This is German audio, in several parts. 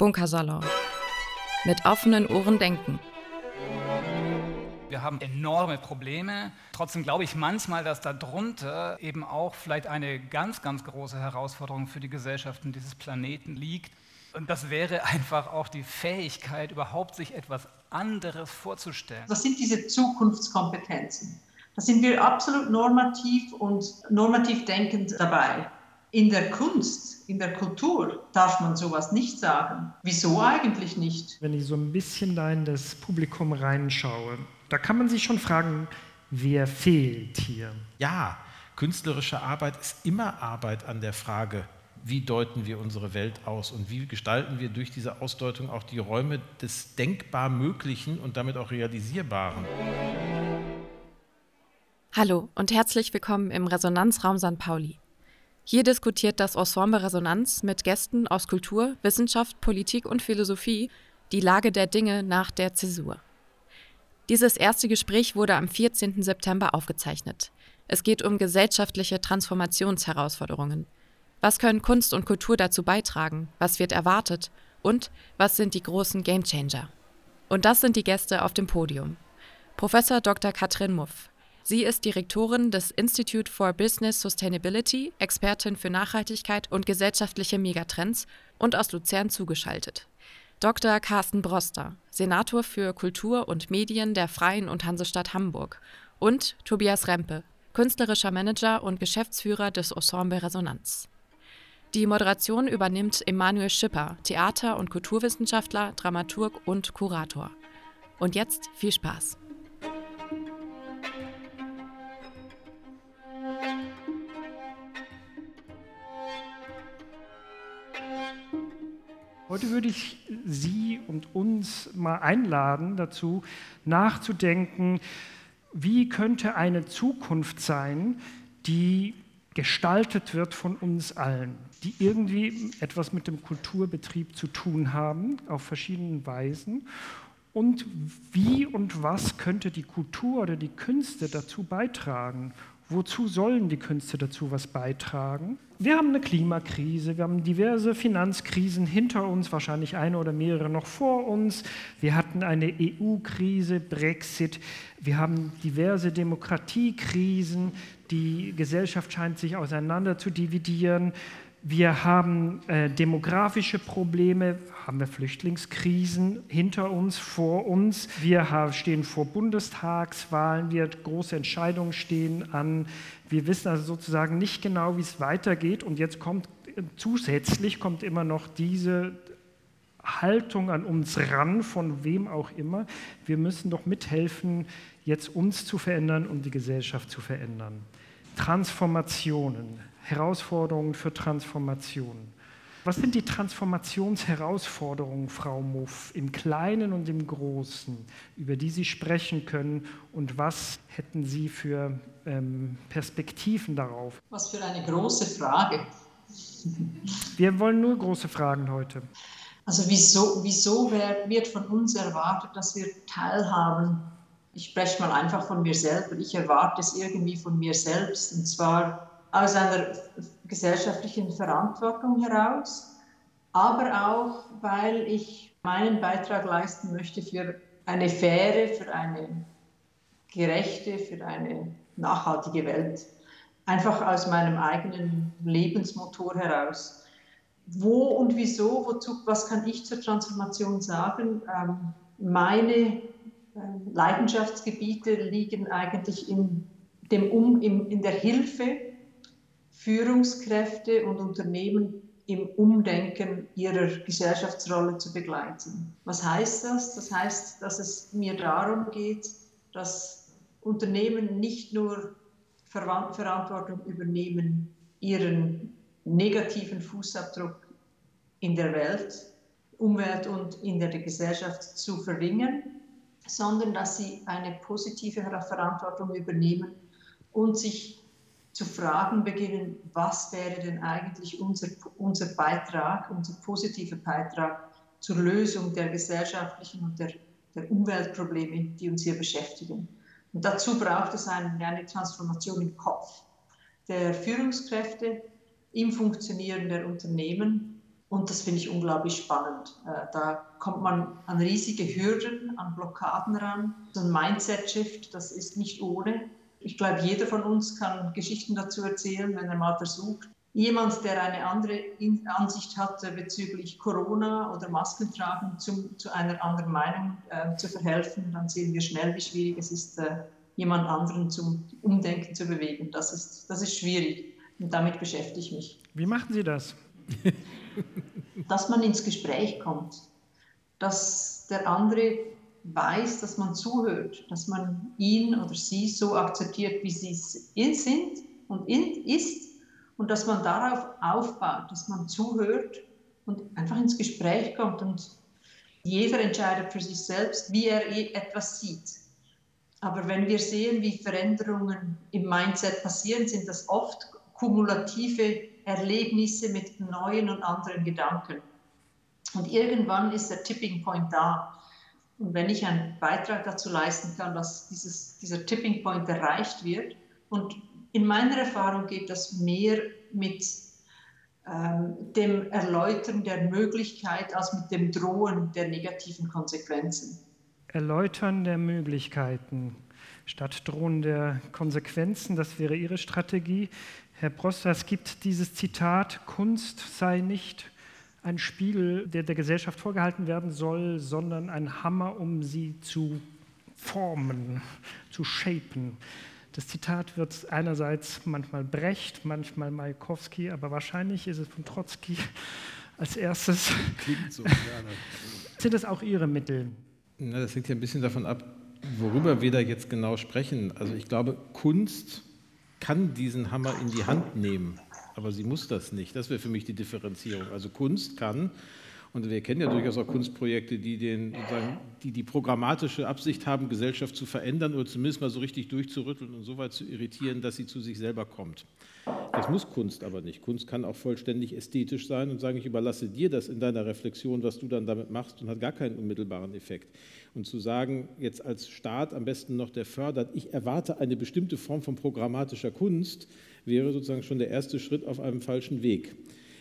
Bunkersalon. Mit offenen Ohren denken. Wir haben enorme Probleme. Trotzdem glaube ich manchmal, dass darunter eben auch vielleicht eine ganz, ganz große Herausforderung für die Gesellschaften dieses Planeten liegt. Und das wäre einfach auch die Fähigkeit, überhaupt sich etwas anderes vorzustellen. Was sind diese Zukunftskompetenzen? Da sind wir absolut normativ und normativ denkend dabei. In der Kunst, in der Kultur darf man sowas nicht sagen. Wieso eigentlich nicht? Wenn ich so ein bisschen da in das Publikum reinschaue, da kann man sich schon fragen, wer fehlt hier? Ja, künstlerische Arbeit ist immer Arbeit an der Frage, wie deuten wir unsere Welt aus und wie gestalten wir durch diese Ausdeutung auch die Räume des denkbar Möglichen und damit auch Realisierbaren. Hallo und herzlich willkommen im Resonanzraum St. Pauli. Hier diskutiert das Ensemble Resonanz mit Gästen aus Kultur, Wissenschaft, Politik und Philosophie die Lage der Dinge nach der Zäsur. Dieses erste Gespräch wurde am 14. September aufgezeichnet. Es geht um gesellschaftliche Transformationsherausforderungen. Was können Kunst und Kultur dazu beitragen? Was wird erwartet? Und was sind die großen Gamechanger? Und das sind die Gäste auf dem Podium. Professor Dr. Katrin Muff, Sie ist Direktorin des Institute for Business Sustainability, Expertin für Nachhaltigkeit und gesellschaftliche Megatrends und aus Luzern zugeschaltet. Dr. Carsten Broster, Senator für Kultur und Medien der Freien und Hansestadt Hamburg und Tobias Rempe, künstlerischer Manager und Geschäftsführer des Ensemble Resonanz. Die Moderation übernimmt Emanuel Schipper, Theater- und Kulturwissenschaftler, Dramaturg und Kurator. Und jetzt viel Spaß. Heute würde ich Sie und uns mal einladen dazu, nachzudenken, wie könnte eine Zukunft sein, die gestaltet wird von uns allen, die irgendwie etwas mit dem Kulturbetrieb zu tun haben, auf verschiedenen Weisen. Und wie und was könnte die Kultur oder die Künste dazu beitragen? Wozu sollen die Künste dazu was beitragen? Wir haben eine Klimakrise, wir haben diverse Finanzkrisen hinter uns, wahrscheinlich eine oder mehrere noch vor uns. Wir hatten eine EU-Krise, Brexit. Wir haben diverse Demokratiekrisen. Die Gesellschaft scheint sich auseinander zu dividieren. Wir haben äh, demografische Probleme, haben wir Flüchtlingskrisen hinter uns, vor uns. Wir haben, stehen vor Bundestagswahlen, wir große Entscheidungen stehen an. Wir wissen also sozusagen nicht genau, wie es weitergeht. Und jetzt kommt zusätzlich kommt immer noch diese Haltung an uns ran, von wem auch immer. Wir müssen doch mithelfen, jetzt uns zu verändern und die Gesellschaft zu verändern. Transformationen, Herausforderungen für Transformationen. Was sind die Transformationsherausforderungen, Frau Muff, im Kleinen und im Großen, über die Sie sprechen können und was hätten Sie für ähm, Perspektiven darauf? Was für eine große Frage. Wir wollen nur große Fragen heute. Also wieso, wieso wird von uns erwartet, dass wir teilhaben? Ich spreche mal einfach von mir selber. Ich erwarte es irgendwie von mir selbst und zwar aus einer gesellschaftlichen Verantwortung heraus, aber auch, weil ich meinen Beitrag leisten möchte für eine faire, für eine gerechte, für eine nachhaltige Welt. Einfach aus meinem eigenen Lebensmotor heraus. Wo und wieso, wozu, was kann ich zur Transformation sagen? Ähm, meine äh, Leidenschaftsgebiete liegen eigentlich in, dem um, in der Hilfe Führungskräfte und Unternehmen im Umdenken ihrer Gesellschaftsrolle zu begleiten. Was heißt das? Das heißt, dass es mir darum geht, dass Unternehmen nicht nur Verantwortung übernehmen, ihren negativen Fußabdruck in der Welt, Umwelt und in der Gesellschaft zu verringern, sondern dass sie eine positive Verantwortung übernehmen und sich zu fragen beginnen, was wäre denn eigentlich unser, unser Beitrag, unser positiver Beitrag zur Lösung der gesellschaftlichen und der, der Umweltprobleme, die uns hier beschäftigen. Und dazu braucht es eine, eine Transformation im Kopf der Führungskräfte, im Funktionieren der Unternehmen Und das finde ich unglaublich spannend. Äh, da kommt man an riesige Hürden, an Blockaden ran. So ein Mindset-Shift, das ist nicht ohne. Ich glaube, jeder von uns kann Geschichten dazu erzählen, wenn er mal versucht. Jemand, der eine andere Ansicht hatte bezüglich Corona oder Maskentragen, zum, zu einer anderen Meinung äh, zu verhelfen, dann sehen wir schnell, wie schwierig es ist, äh, jemand anderen zum Umdenken zu bewegen. Das ist, das ist schwierig und damit beschäftige ich mich. Wie machen Sie das? dass man ins Gespräch kommt, dass der andere weiß, dass man zuhört, dass man ihn oder sie so akzeptiert, wie sie sind und ist und dass man darauf aufbaut, dass man zuhört und einfach ins Gespräch kommt und jeder entscheidet für sich selbst, wie er etwas sieht. Aber wenn wir sehen, wie Veränderungen im Mindset passieren, sind das oft kumulative Erlebnisse mit neuen und anderen Gedanken. Und irgendwann ist der Tipping Point da. Und wenn ich einen Beitrag dazu leisten kann, dass dieses, dieser Tipping Point erreicht wird, und in meiner Erfahrung geht das mehr mit ähm, dem Erläutern der Möglichkeit als mit dem Drohen der negativen Konsequenzen. Erläutern der Möglichkeiten statt Drohen der Konsequenzen, das wäre Ihre Strategie. Herr Broster, es gibt dieses Zitat, Kunst sei nicht ein Spiegel, der der Gesellschaft vorgehalten werden soll, sondern ein Hammer, um sie zu formen, zu shapen. Das Zitat wird einerseits manchmal Brecht, manchmal Majakowski, aber wahrscheinlich ist es von Trotzki als erstes. Klingt so, gerne. Sind das auch Ihre Mittel? Na, das hängt ja ein bisschen davon ab, worüber wir da jetzt genau sprechen. Also ich glaube, Kunst kann diesen Hammer in die Hand nehmen, aber sie muss das nicht. Das wäre für mich die Differenzierung. Also Kunst kann, und wir kennen ja durchaus auch Kunstprojekte, die, den, die die programmatische Absicht haben, Gesellschaft zu verändern oder zumindest mal so richtig durchzurütteln und so weit zu irritieren, dass sie zu sich selber kommt. Das muss Kunst aber nicht. Kunst kann auch vollständig ästhetisch sein und sagen, ich überlasse dir das in deiner Reflexion, was du dann damit machst und hat gar keinen unmittelbaren Effekt und zu sagen, jetzt als Staat am besten noch, der fördert, ich erwarte eine bestimmte Form von programmatischer Kunst, wäre sozusagen schon der erste Schritt auf einem falschen Weg.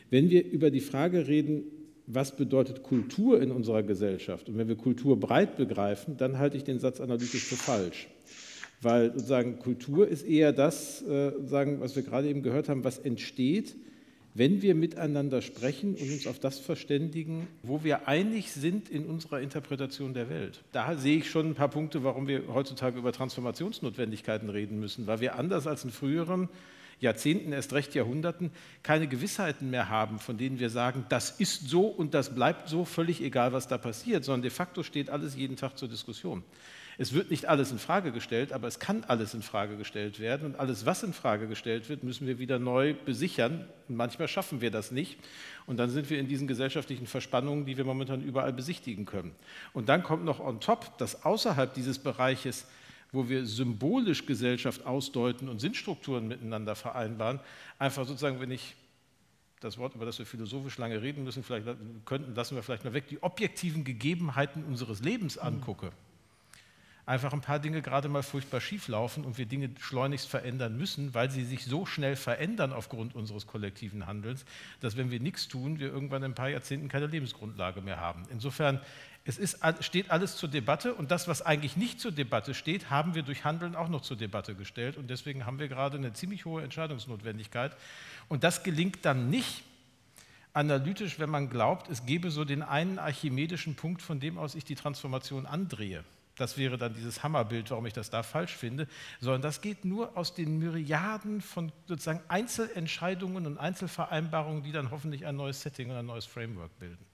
Wenn wir über die Frage reden, was bedeutet Kultur in unserer Gesellschaft, und wenn wir Kultur breit begreifen, dann halte ich den Satz analytisch für falsch. Weil sozusagen Kultur ist eher das, äh, sagen, was wir gerade eben gehört haben, was entsteht, wenn wir miteinander sprechen und uns auf das verständigen, wo wir einig sind in unserer Interpretation der Welt. Da sehe ich schon ein paar Punkte, warum wir heutzutage über Transformationsnotwendigkeiten reden müssen, weil wir anders als in früheren Jahrzehnten, erst recht Jahrhunderten, keine Gewissheiten mehr haben, von denen wir sagen, das ist so und das bleibt so, völlig egal, was da passiert, sondern de facto steht alles jeden Tag zur Diskussion. Es wird nicht alles in Frage gestellt, aber es kann alles in Frage gestellt werden. Und alles, was in Frage gestellt wird, müssen wir wieder neu besichern. Und manchmal schaffen wir das nicht. Und dann sind wir in diesen gesellschaftlichen Verspannungen, die wir momentan überall besichtigen können. Und dann kommt noch on top, dass außerhalb dieses Bereiches wo wir symbolisch Gesellschaft ausdeuten und Sinnstrukturen miteinander vereinbaren, einfach sozusagen, wenn ich das Wort, über das wir philosophisch lange reden müssen, vielleicht könnten, lassen wir vielleicht mal weg, die objektiven Gegebenheiten unseres Lebens mhm. Einfach ein paar Dinge gerade mal furchtbar schief laufen und wir Dinge schleunigst verändern müssen, weil sie sich so schnell verändern aufgrund unseres kollektiven Handelns, dass wenn wir nichts tun, wir irgendwann in ein paar Jahrzehnten keine Lebensgrundlage mehr haben. Insofern, es ist, steht alles zur Debatte und das, was eigentlich nicht zur Debatte steht, haben wir durch Handeln auch noch zur Debatte gestellt und deswegen haben wir gerade eine ziemlich hohe Entscheidungsnotwendigkeit und das gelingt dann nicht, analytisch, wenn man glaubt, es gebe so den einen archimedischen Punkt, von dem aus ich die Transformation andrehe das wäre dann dieses Hammerbild, warum ich das da falsch finde, sondern das geht nur aus den Myriaden von sozusagen Einzelentscheidungen und Einzelvereinbarungen, die dann hoffentlich ein neues Setting und ein neues Framework bilden.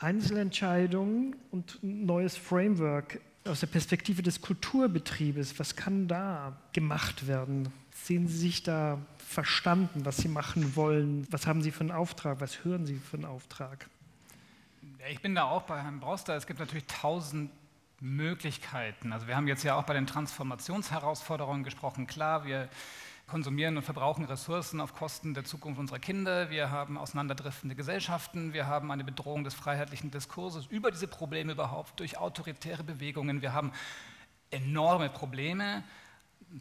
Einzelentscheidungen und ein neues Framework aus der Perspektive des Kulturbetriebes, was kann da gemacht werden? Sehen Sie sich da verstanden, was Sie machen wollen? Was haben Sie für einen Auftrag? Was hören Sie für einen Auftrag? Ich bin da auch bei Herrn Brauster. Es gibt natürlich tausend Möglichkeiten. Also wir haben jetzt ja auch bei den Transformationsherausforderungen gesprochen. Klar, wir konsumieren und verbrauchen Ressourcen auf Kosten der Zukunft unserer Kinder. Wir haben auseinanderdriftende Gesellschaften. Wir haben eine Bedrohung des freiheitlichen Diskurses über diese Probleme überhaupt durch autoritäre Bewegungen. Wir haben enorme Probleme.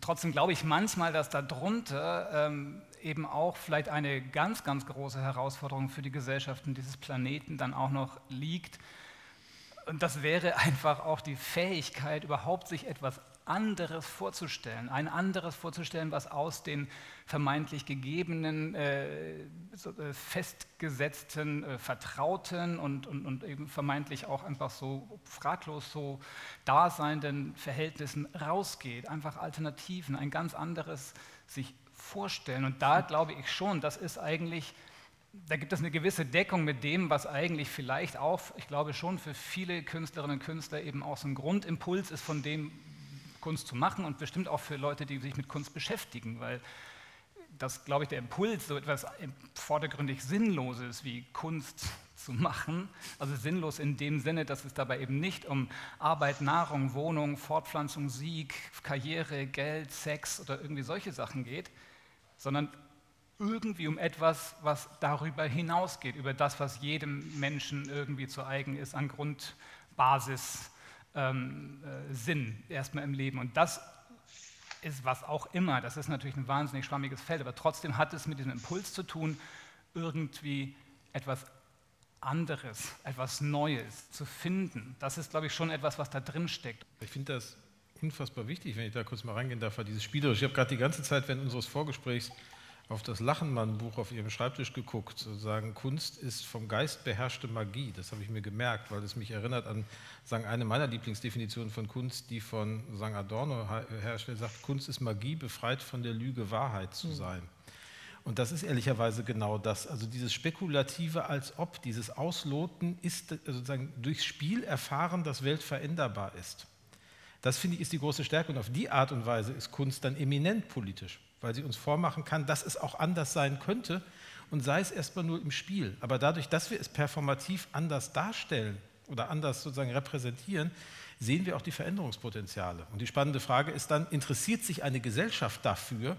Trotzdem glaube ich manchmal, dass darunter ähm, eben auch vielleicht eine ganz, ganz große Herausforderung für die Gesellschaften dieses Planeten dann auch noch liegt. Und das wäre einfach auch die Fähigkeit, überhaupt sich etwas anderes vorzustellen, ein anderes vorzustellen, was aus den vermeintlich gegebenen, äh, äh, festgesetzten, äh, vertrauten und, und, und eben vermeintlich auch einfach so fraglos so daseinenden Verhältnissen rausgeht. Einfach Alternativen, ein ganz anderes sich vorstellen. Und da glaube ich schon, das ist eigentlich da gibt es eine gewisse Deckung mit dem, was eigentlich vielleicht auch, ich glaube schon für viele Künstlerinnen und Künstler eben auch so ein Grundimpuls ist von dem, Kunst zu machen und bestimmt auch für Leute, die sich mit Kunst beschäftigen, weil das, glaube ich, der Impuls, so etwas vordergründig Sinnloses wie Kunst zu machen, also sinnlos in dem Sinne, dass es dabei eben nicht um Arbeit, Nahrung, Wohnung, Fortpflanzung, Sieg, Karriere, Geld, Sex oder irgendwie solche Sachen geht, sondern irgendwie um etwas, was darüber hinausgeht, über das, was jedem Menschen irgendwie zu eigen ist an Grundbasis ähm, äh, Sinn erstmal im Leben. Und das ist was auch immer, das ist natürlich ein wahnsinnig schwammiges Feld, aber trotzdem hat es mit diesem Impuls zu tun, irgendwie etwas anderes, etwas Neues zu finden. Das ist, glaube ich, schon etwas, was da drin steckt. Ich finde das unfassbar wichtig, wenn ich da kurz mal reingehen darf, dieses Spielerisch. Ich habe gerade die ganze Zeit während unseres Vorgesprächs auf das Lachenmann-Buch auf ihrem Schreibtisch geguckt, sozusagen Kunst ist vom Geist beherrschte Magie. Das habe ich mir gemerkt, weil es mich erinnert an sagen, eine meiner Lieblingsdefinitionen von Kunst, die von sagen Adorno herrscht, der sagt, Kunst ist Magie, befreit von der Lüge, Wahrheit zu hm. sein. Und das ist ehrlicherweise genau das. Also dieses Spekulative als ob, dieses Ausloten ist also sozusagen durchs Spiel erfahren, dass Welt veränderbar ist. Das finde ich ist die große Stärke und auf die Art und Weise ist Kunst dann eminent politisch weil sie uns vormachen kann, dass es auch anders sein könnte und sei es erstmal nur im Spiel. Aber dadurch, dass wir es performativ anders darstellen oder anders sozusagen repräsentieren, sehen wir auch die Veränderungspotenziale. Und die spannende Frage ist dann, interessiert sich eine Gesellschaft dafür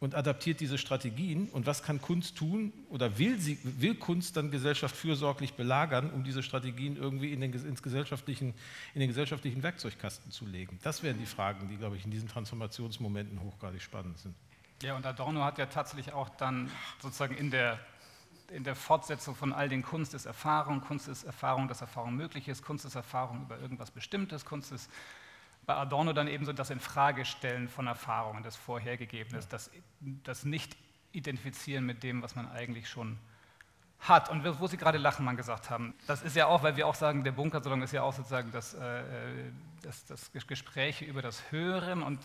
und adaptiert diese Strategien? Und was kann Kunst tun oder will, sie, will Kunst dann Gesellschaft fürsorglich belagern, um diese Strategien irgendwie in den, ins gesellschaftlichen, in den gesellschaftlichen Werkzeugkasten zu legen? Das wären die Fragen, die, glaube ich, in diesen Transformationsmomenten hochgradig spannend sind. Ja, und Adorno hat ja tatsächlich auch dann sozusagen in der, in der Fortsetzung von all den Kunst ist Erfahrung, Kunst ist Erfahrung, dass Erfahrung möglich ist, Kunst ist Erfahrung über irgendwas Bestimmtes, Kunst ist bei Adorno dann eben so das Infragestellen von Erfahrungen, das Vorhergegebene, das, das Nicht-Identifizieren mit dem, was man eigentlich schon hat. Und wo Sie gerade Lachenmann gesagt haben, das ist ja auch, weil wir auch sagen, der Bunkersalon ist ja auch sozusagen das, äh, das, das Gespräch über das Hören und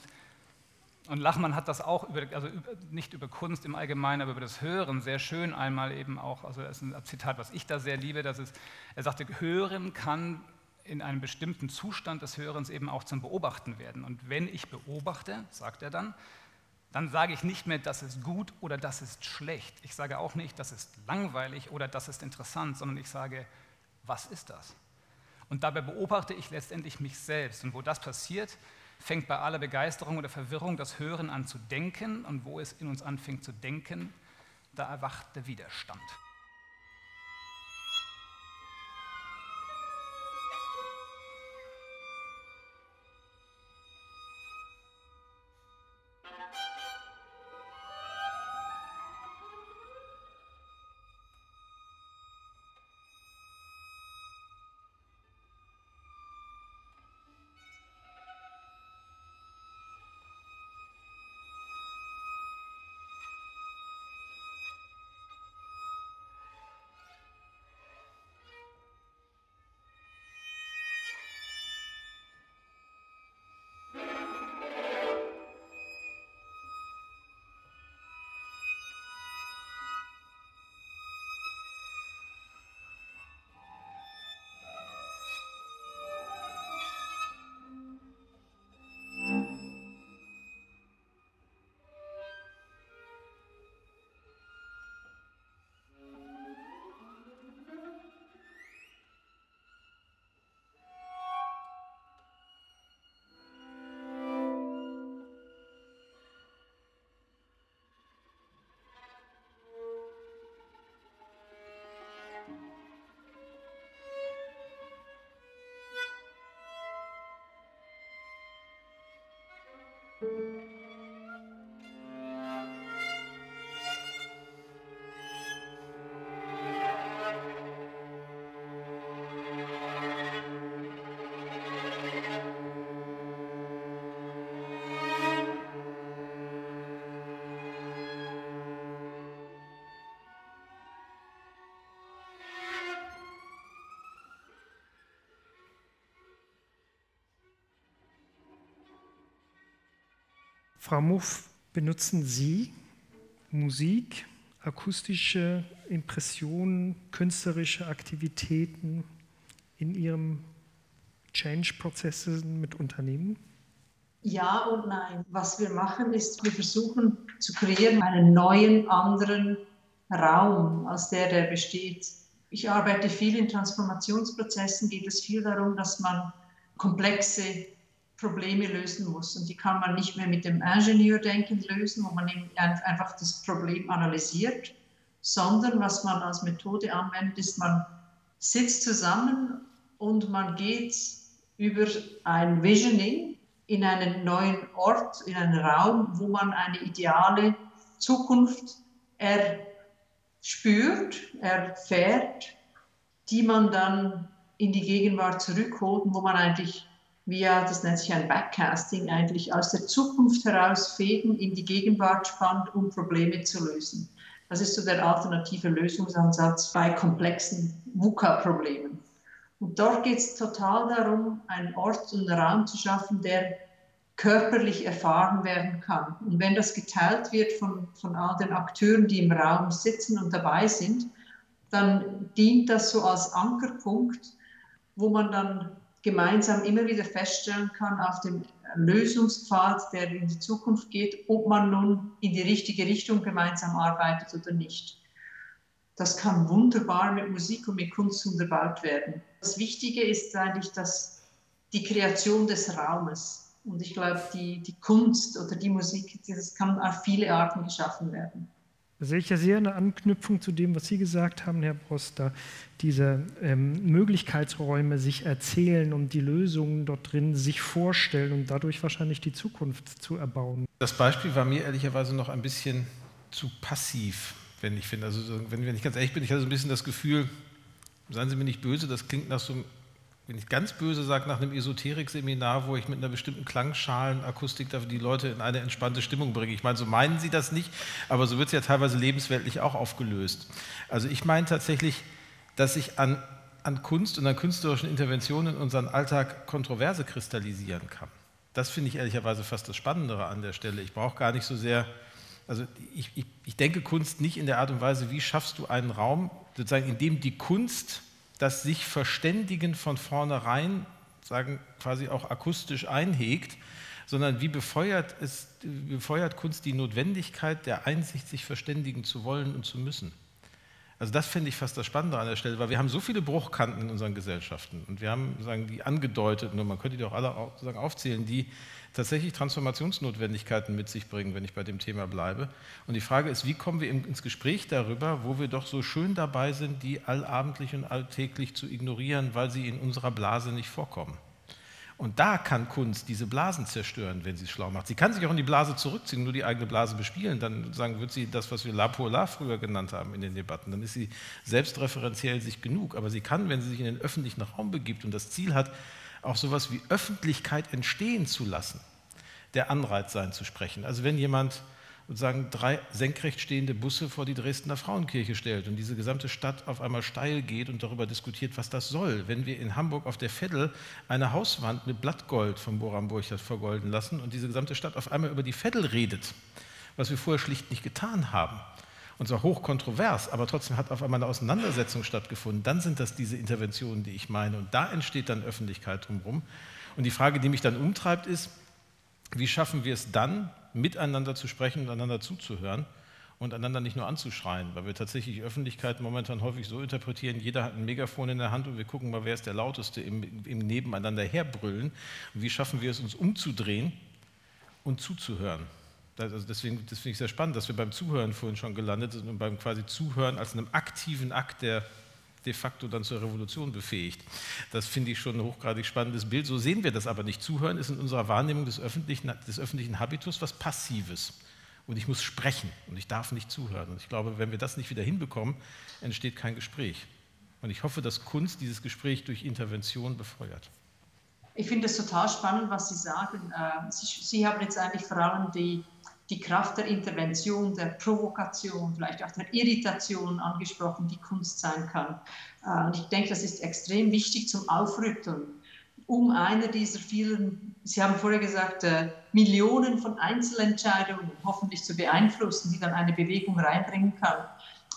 und Lachmann hat das auch, über, also nicht über Kunst im Allgemeinen, aber über das Hören sehr schön einmal eben auch, also das ist ein Zitat, was ich da sehr liebe, das ist, er sagte, Hören kann in einem bestimmten Zustand des Hörens eben auch zum Beobachten werden. Und wenn ich beobachte, sagt er dann, dann sage ich nicht mehr, das ist gut oder das ist schlecht. Ich sage auch nicht, das ist langweilig oder das ist interessant, sondern ich sage, was ist das? Und dabei beobachte ich letztendlich mich selbst. Und wo das passiert, fängt bei aller Begeisterung oder Verwirrung das Hören an zu denken. Und wo es in uns anfängt zu denken, da erwacht der Widerstand. Frau Muff, benutzen Sie Musik, akustische Impressionen, künstlerische Aktivitäten in Ihrem Change-Prozessen mit Unternehmen? Ja und nein. Was wir machen, ist, wir versuchen zu kreieren einen neuen, anderen Raum als der, der besteht. Ich arbeite viel in Transformationsprozessen, geht es viel darum, dass man komplexe Probleme lösen muss. Und die kann man nicht mehr mit dem Ingenieurdenken lösen, wo man einfach das Problem analysiert, sondern was man als Methode anwendet, ist, man sitzt zusammen und man geht über ein Visioning in einen neuen Ort, in einen Raum, wo man eine ideale Zukunft erspürt, erfährt, die man dann in die Gegenwart zurückholt, wo man eigentlich via, das nennt sich ein Backcasting, eigentlich aus der Zukunft heraus Fäden in die Gegenwart spannt, um Probleme zu lösen. Das ist so der alternative Lösungsansatz bei komplexen VUCA-Problemen. Und dort geht es total darum, einen Ort und einen Raum zu schaffen, der körperlich erfahren werden kann. Und wenn das geteilt wird von, von all den Akteuren, die im Raum sitzen und dabei sind, dann dient das so als Ankerpunkt, wo man dann gemeinsam immer wieder feststellen kann auf dem Lösungspfad, der in die Zukunft geht, ob man nun in die richtige Richtung gemeinsam arbeitet oder nicht. Das kann wunderbar mit Musik und mit Kunst unterbaut werden. Das Wichtige ist eigentlich, dass die Kreation des Raumes und ich glaube, die, die Kunst oder die Musik, das kann auf viele Arten geschaffen werden. Da sehe ich ja sehr eine Anknüpfung zu dem, was Sie gesagt haben, Herr Broster. Diese ähm, Möglichkeitsräume sich erzählen und die Lösungen dort drin sich vorstellen und dadurch wahrscheinlich die Zukunft zu erbauen. Das Beispiel war mir ehrlicherweise noch ein bisschen zu passiv wenn ich finde. Also wenn, wenn ich ganz ehrlich bin, ich hatte so ein bisschen das Gefühl, seien Sie mir nicht böse, das klingt nach so, wenn ich ganz böse sage, nach einem Esoterik-Seminar, wo ich mit einer bestimmten Klangschalenakustik die Leute in eine entspannte Stimmung bringe. Ich meine, so meinen Sie das nicht, aber so wird es ja teilweise lebensweltlich auch aufgelöst. Also ich meine tatsächlich, dass sich an, an Kunst und an künstlerischen Interventionen in unseren Alltag Kontroverse kristallisieren kann. Das finde ich ehrlicherweise fast das Spannendere an der Stelle. Ich brauche gar nicht so sehr also ich, ich, ich, denke Kunst nicht in der Art und Weise, wie schaffst du einen Raum, sozusagen, in dem die Kunst das sich Verständigen von vornherein, sagen quasi auch akustisch einhegt, sondern wie befeuert, es, befeuert Kunst die Notwendigkeit der Einsicht, sich verständigen zu wollen und zu müssen. Also das finde ich fast das Spannende an der Stelle, weil wir haben so viele Bruchkanten in unseren Gesellschaften und wir haben sagen, die angedeutet, und man könnte die auch alle sagen, aufzählen, die tatsächlich Transformationsnotwendigkeiten mit sich bringen, wenn ich bei dem Thema bleibe. Und die Frage ist, wie kommen wir ins Gespräch darüber, wo wir doch so schön dabei sind, die allabendlich und alltäglich zu ignorieren, weil sie in unserer Blase nicht vorkommen. Und da kann Kunst diese Blasen zerstören, wenn sie es schlau macht. Sie kann sich auch in die Blase zurückziehen, nur die eigene Blase bespielen. Dann sagen, wird sie das, was wir La Polar früher genannt haben in den Debatten. Dann ist sie selbstreferenziell sich genug. Aber sie kann, wenn sie sich in den öffentlichen Raum begibt und das Ziel hat, auch sowas wie Öffentlichkeit entstehen zu lassen, der Anreiz sein zu sprechen. Also wenn jemand sozusagen drei senkrecht stehende Busse vor die Dresdner Frauenkirche stellt und diese gesamte Stadt auf einmal steil geht und darüber diskutiert, was das soll. Wenn wir in Hamburg auf der Veddel eine Hauswand mit Blattgold von Boram Burchard vergolden lassen und diese gesamte Stadt auf einmal über die Veddel redet, was wir vorher schlicht nicht getan haben, und zwar hochkontrovers, aber trotzdem hat auf einmal eine Auseinandersetzung stattgefunden, dann sind das diese Interventionen, die ich meine. Und da entsteht dann Öffentlichkeit drumherum. Und die Frage, die mich dann umtreibt, ist, wie schaffen wir es dann, miteinander zu sprechen und einander zuzuhören und einander nicht nur anzuschreien, weil wir tatsächlich Öffentlichkeit momentan häufig so interpretieren, jeder hat ein Megafon in der Hand und wir gucken mal, wer ist der Lauteste im, im Nebeneinander herbrüllen. Und wie schaffen wir es, uns umzudrehen und zuzuhören? Also deswegen, das finde ich sehr spannend, dass wir beim Zuhören vorhin schon gelandet sind und beim quasi Zuhören als einem aktiven Akt, der de facto dann zur Revolution befähigt. Das finde ich schon ein hochgradig spannendes Bild. So sehen wir das aber nicht. Zuhören ist in unserer Wahrnehmung des öffentlichen, des öffentlichen Habitus was Passives. Und ich muss sprechen und ich darf nicht zuhören. Und ich glaube, wenn wir das nicht wieder hinbekommen, entsteht kein Gespräch. Und ich hoffe, dass Kunst dieses Gespräch durch Intervention befeuert. Ich finde es total spannend, was Sie sagen. Äh, Sie, Sie haben jetzt eigentlich vor allem die die Kraft der Intervention, der Provokation, vielleicht auch der Irritation angesprochen, die Kunst sein kann. Äh, und ich denke, das ist extrem wichtig zum Aufrütteln. um einer dieser vielen, Sie haben vorher gesagt, äh, Millionen von Einzelentscheidungen hoffentlich zu beeinflussen, die dann eine Bewegung reinbringen kann.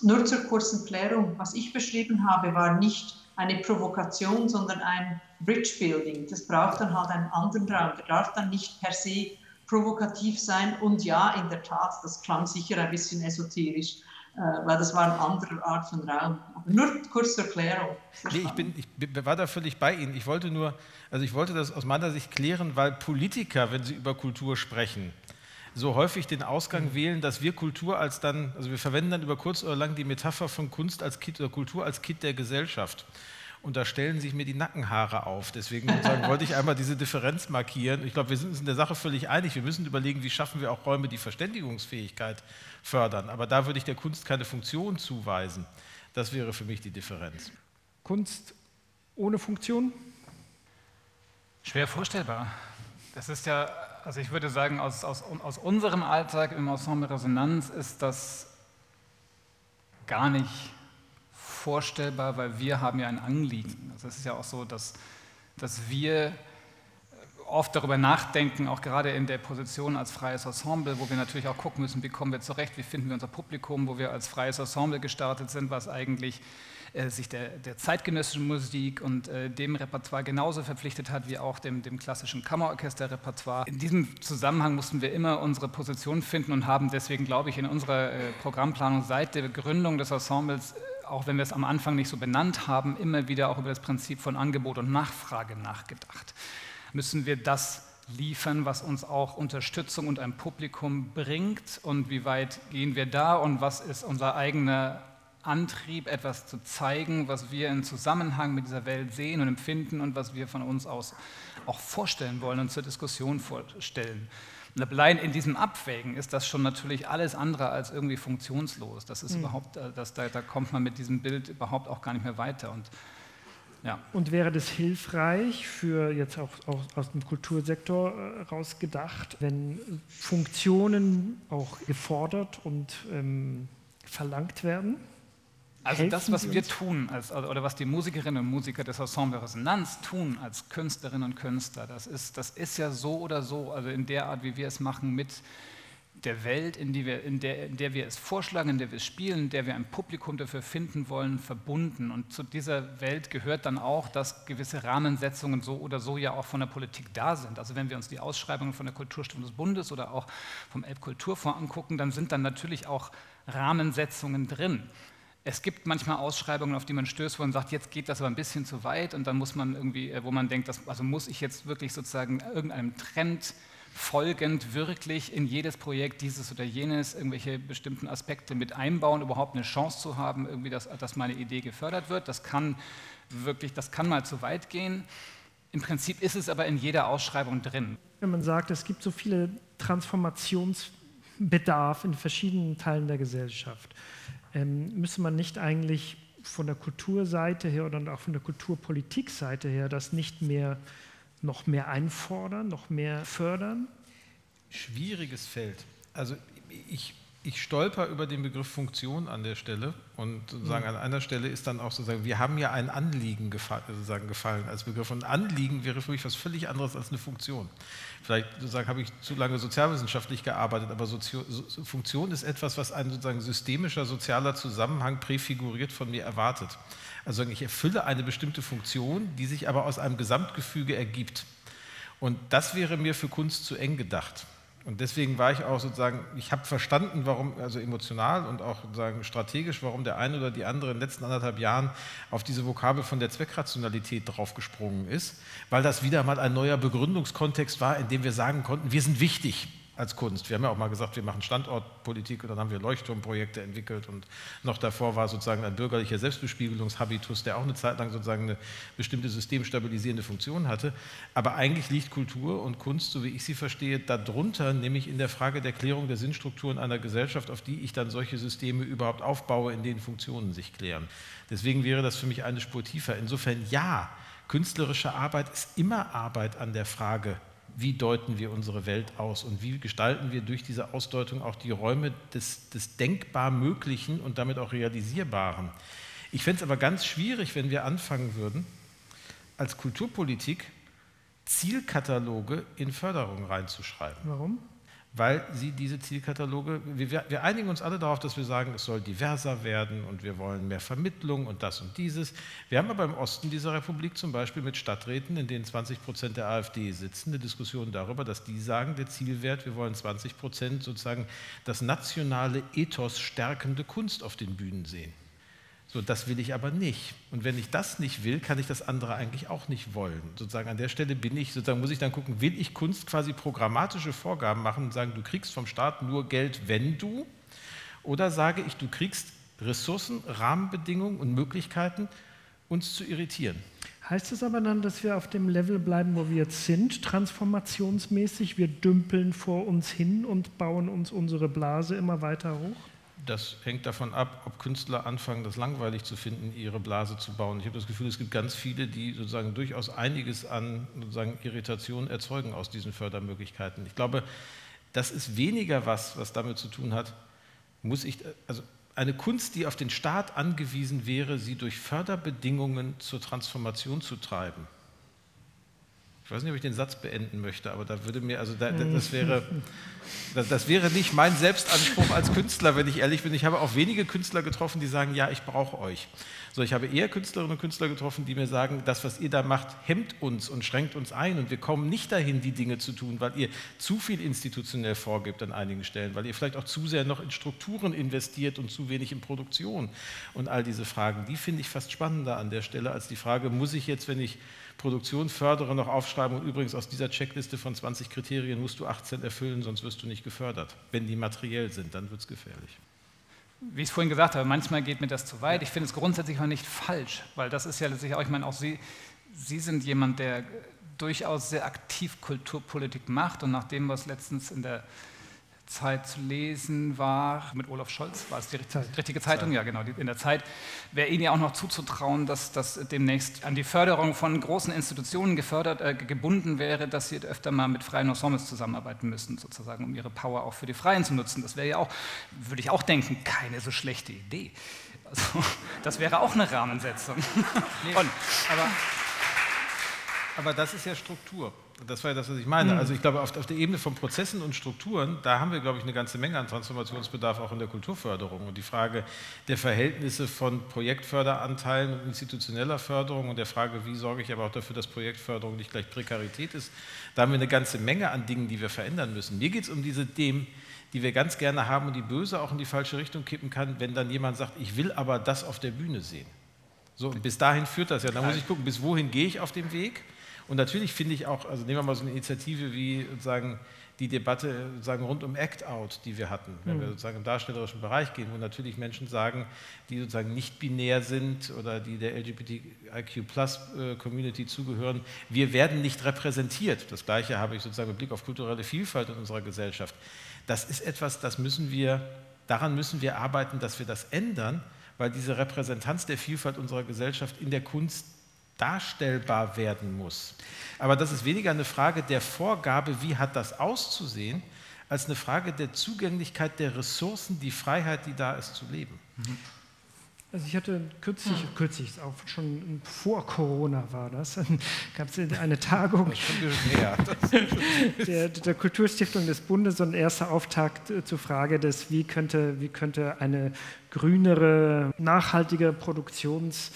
Nur zur kurzen Klärung, was ich beschrieben habe, war nicht eine Provokation, sondern ein Bridge Building. Das braucht dann halt einen anderen Raum. Der darf dann nicht per se provokativ sein. Und ja, in der Tat, das klang sicher ein bisschen esoterisch, äh, weil das war eine andere Art von Raum. Aber nur kurz zur Erklärung. Nee, ich, bin, ich war da völlig bei Ihnen. Ich wollte nur, also ich wollte das aus meiner Sicht klären, weil Politiker, wenn sie über Kultur sprechen, so häufig den Ausgang wählen, dass wir Kultur als dann, also wir verwenden dann über kurz oder lang die Metapher von Kunst als Kit oder Kultur als Kit der Gesellschaft. Und da stellen sich mir die Nackenhaare auf. Deswegen wollte ich einmal diese Differenz markieren. Ich glaube, wir sind uns in der Sache völlig einig. Wir müssen überlegen, wie schaffen wir auch Räume, die Verständigungsfähigkeit fördern. Aber da würde ich der Kunst keine Funktion zuweisen. Das wäre für mich die Differenz. Kunst ohne Funktion? Schwer vorstellbar. Das ist ja, also ich würde sagen, aus, aus, aus unserem Alltag im Ensemble Resonanz ist das gar nicht vorstellbar, weil wir haben ja ein Anliegen. Also es ist ja auch so, dass, dass wir oft darüber nachdenken, auch gerade in der Position als freies Ensemble, wo wir natürlich auch gucken müssen, wie kommen wir zurecht, wie finden wir unser Publikum, wo wir als freies Ensemble gestartet sind, was eigentlich äh, sich der, der, zeitgenössischen Musik und äh, dem Repertoire genauso verpflichtet hat wie auch dem, dem klassischen Kammerorchesterrepertoire. In diesem Zusammenhang mussten wir immer unsere Position finden und haben deswegen, glaube ich, in unserer äh, Programmplanung seit der Gründung des Ensembles auch wenn wir es am Anfang nicht so benannt haben, immer wieder auch über das Prinzip von Angebot und Nachfrage nachgedacht. Müssen wir das liefern, was uns auch Unterstützung und ein Publikum bringt und wie weit gehen wir da und was ist unser eigener Antrieb, etwas zu zeigen, was wir in Zusammenhang mit dieser Welt sehen und empfinden und was wir von uns aus auch vorstellen wollen und zur Diskussion vorstellen. Und allein in diesem Abwägen ist das schon natürlich alles andere als irgendwie funktionslos. Das ist mhm. überhaupt, äh, das, da, da, kommt man mit diesem Bild überhaupt auch gar nicht mehr weiter. Und, ja. Und wäre das hilfreich für jetzt auch, auch aus dem Kultursektor äh, rausgedacht, wenn Funktionen auch gefordert und ähm, verlangt werden? Also das, was wir tun, als, oder was die Musikerinnen und Musiker des Ensemble Resonanz tun als Künstlerinnen und Künstler, das ist, das ist ja so oder so, also in der Art, wie wir es machen, mit der Welt, in, wir, in, der, in der wir es vorschlagen, in der wir es spielen, in der wir ein Publikum dafür finden wollen, verbunden. Und zu dieser Welt gehört dann auch, dass gewisse Rahmensetzungen so oder so ja auch von der Politik da sind. Also wenn wir uns die Ausschreibungen von der Kulturstiftung des Bundes oder auch vom Elbkulturfonds angucken, dann sind dann natürlich auch Rahmensetzungen drin. Es gibt manchmal Ausschreibungen, auf die man stößt, wo man sagt, jetzt geht das aber ein bisschen zu weit und dann muss man irgendwie, äh, wo man denkt, das, also muss ich jetzt wirklich sozusagen irgendeinem Trend folgend wirklich in jedes Projekt dieses oder jenes irgendwelche bestimmten Aspekte mit einbauen, überhaupt eine Chance zu haben, irgendwie, dass, dass meine Idee gefördert wird. Das kann wirklich, das kann mal zu weit gehen. Im Prinzip ist es aber in jeder Ausschreibung drin. Wenn man sagt, es gibt so viele Transformationsbedarf in verschiedenen Teilen der Gesellschaft, ähm, müsste man nicht eigentlich von der Kulturseite her oder auch von der Kulturpolitikseite her das nicht mehr noch mehr einfordern, noch mehr fördern? Schwieriges Feld. Also ich ich stolper über den Begriff Funktion an der Stelle und sozusagen mhm. an einer Stelle ist dann auch sozusagen, wir haben ja ein Anliegen gefallen, sozusagen gefallen als Begriff und Anliegen wäre für mich was völlig anderes als eine Funktion. Vielleicht sozusagen habe ich zu lange sozialwissenschaftlich gearbeitet, aber Sozio Funktion ist etwas, was ein sozusagen systemischer sozialer Zusammenhang präfiguriert von mir erwartet. Also ich erfülle eine bestimmte Funktion, die sich aber aus einem Gesamtgefüge ergibt. Und das wäre mir für Kunst zu eng gedacht. Und deswegen war ich auch sozusagen, ich habe verstanden, warum, also emotional und auch sozusagen strategisch, warum der eine oder die andere in den letzten anderthalb Jahren auf diese Vokabel von der Zweckrationalität draufgesprungen ist, weil das wieder mal ein neuer Begründungskontext war, in dem wir sagen konnten, wir sind wichtig als Kunst. Wir haben ja auch mal gesagt, wir machen Standortpolitik und dann haben wir Leuchtturmprojekte entwickelt und noch davor war sozusagen ein bürgerlicher Selbstbespiegelungshabitus, der auch eine Zeit lang sozusagen eine bestimmte systemstabilisierende Funktion hatte. Aber eigentlich liegt Kultur und Kunst, so wie ich sie verstehe, darunter, nämlich in der Frage der Klärung der Sinnstrukturen einer Gesellschaft, auf die ich dann solche Systeme überhaupt aufbaue, in denen Funktionen sich klären. Deswegen wäre das für mich eine Spur tiefer. Insofern ja, künstlerische Arbeit ist immer Arbeit an der Frage, wie deuten wir unsere Welt aus und wie gestalten wir durch diese Ausdeutung auch die Räume des, des denkbar Möglichen und damit auch Realisierbaren. Ich fände es aber ganz schwierig, wenn wir anfangen würden, als Kulturpolitik Zielkataloge in Förderung reinzuschreiben. Warum? Weil sie diese Zielkataloge, wir, wir, einigen uns alle darauf, dass wir sagen, es soll diverser werden und wir wollen mehr Vermittlung und das und dieses. Wir haben aber im Osten dieser Republik zum Beispiel mit Stadträten, in denen 20 Prozent der AfD sitzen, eine Diskussion darüber, dass die sagen, der Zielwert, wir wollen 20 Prozent sozusagen das nationale Ethos stärkende Kunst auf den Bühnen sehen. So, das will ich aber nicht. Und wenn ich das nicht will, kann ich das andere eigentlich auch nicht wollen. Sozusagen an der Stelle bin ich, sozusagen muss ich dann gucken, will ich Kunst quasi programmatische Vorgaben machen und sagen, du kriegst vom Staat nur Geld, wenn du, oder sage ich, du kriegst Ressourcen, Rahmenbedingungen und Möglichkeiten, uns zu irritieren. Heißt es aber dann, dass wir auf dem Level bleiben, wo wir jetzt sind, transformationsmäßig? Wir dümpeln vor uns hin und bauen uns unsere Blase immer weiter hoch? Das hängt davon ab, ob Künstler anfangen, das langweilig zu finden, ihre Blase zu bauen. Ich habe das Gefühl, es gibt ganz viele, die sozusagen durchaus einiges an sozusagen Irritation erzeugen aus diesen Fördermöglichkeiten. Ich glaube, das ist weniger was, was damit zu tun hat, muss ich, also eine Kunst, die auf den Staat angewiesen wäre, sie durch Förderbedingungen zur Transformation zu treiben ich weiß nicht, ob ich den Satz beenden möchte, aber da würde mir, also da, das, wäre, das, das, wäre nicht mein Selbstanspruch als Künstler, wenn ich ehrlich bin. Ich habe auch wenige Künstler getroffen, die sagen, ja, ich brauche euch. So, ich habe eher Künstlerinnen und Künstler getroffen, die mir sagen, das, was ihr da macht, hemmt uns und schränkt uns ein und wir kommen nicht dahin, die Dinge zu tun, weil ihr zu viel institutionell vorgibt an einigen Stellen, weil ihr vielleicht auch zu sehr noch in Strukturen investiert und zu wenig in Produktion. Und all diese Fragen, die finde ich fast spannender an der Stelle als die Frage, muss ich jetzt, wenn ich Produktion fördere, noch aufschreiben. Und übrigens aus dieser Checkliste von 20 Kriterien musst du 18 erfüllen, sonst wirst du nicht gefördert. Wenn die materiell sind, dann wird es gefährlich. Wie ich es vorhin gesagt habe, manchmal geht mir das zu weit. Ich finde es grundsätzlich auch nicht falsch, weil das ist ja letztlich auch, ich meine, auch Sie, Sie sind jemand, der durchaus sehr aktiv Kulturpolitik macht und nach dem, was letztens in der Zeit zu lesen war, mit Olaf Scholz, war es die richtige Zeitung? Ja, genau, in der Zeit, wäre Ihnen ja auch noch zuzutrauen, dass das demnächst an die Förderung von großen Institutionen gefördert, äh, gebunden wäre, dass Sie öfter mal mit freien Ensembles zusammenarbeiten müssen, sozusagen, um Ihre Power auch für die Freien zu nutzen. Das wäre ja auch, würde ich auch denken, keine so schlechte Idee. Also, das wäre auch eine Rahmensetzung. Nee, Und, aber, aber das ist ja Struktur. Das war ja das, was ich meine. Mhm. Also ich glaube, auf, auf, der Ebene von Prozessen und Strukturen, da haben wir, glaube ich, eine ganze Menge an Transformationsbedarf auch in der Kulturförderung. Und die Frage der Verhältnisse von Projektförderanteilen und institutioneller Förderung und der Frage, wie sorge ich aber auch dafür, dass Projektförderung nicht gleich Prekarität ist, da haben wir eine ganze Menge an Dingen, die wir verändern müssen. Mir geht es um diese Themen, die wir ganz gerne haben und die böse auch in die falsche Richtung kippen kann, wenn dann jemand sagt, ich will aber das auf der Bühne sehen. So, bis dahin führt das ja. Da muss ich gucken, bis wohin gehe ich auf dem Weg und natürlich finde ich auch, also nehmen wir mal so eine Initiative wie sozusagen die Debatte sozusagen rund um Act-Out, die wir hatten, wenn mhm. wir sozusagen im darstellerischen Bereich gehen, wo natürlich Menschen sagen, die sozusagen nicht binär sind oder die der LGBTIQ-Plus-Community äh, zugehören, wir werden nicht repräsentiert. Das Gleiche habe ich sozusagen mit Blick auf kulturelle Vielfalt in unserer Gesellschaft. Das ist etwas, das müssen wir, daran müssen wir arbeiten, dass wir das ändern, weil diese Repräsentanz der Vielfalt unserer Gesellschaft in der Kunst darstellbar werden muss. Aber das ist weniger eine Frage der Vorgabe, wie hat das auszusehen, als eine Frage der Zugänglichkeit der Ressourcen, die Freiheit, die da ist, zu leben. Mhm. Also ich hatte kürzlich, hm. kürzlich, auch schon vor Corona war das, gab es eine Tagung der, der, Kulturstiftung des Bundes und erster Auftakt zur Frage des, wie könnte, wie könnte eine grünere, nachhaltige Produktions-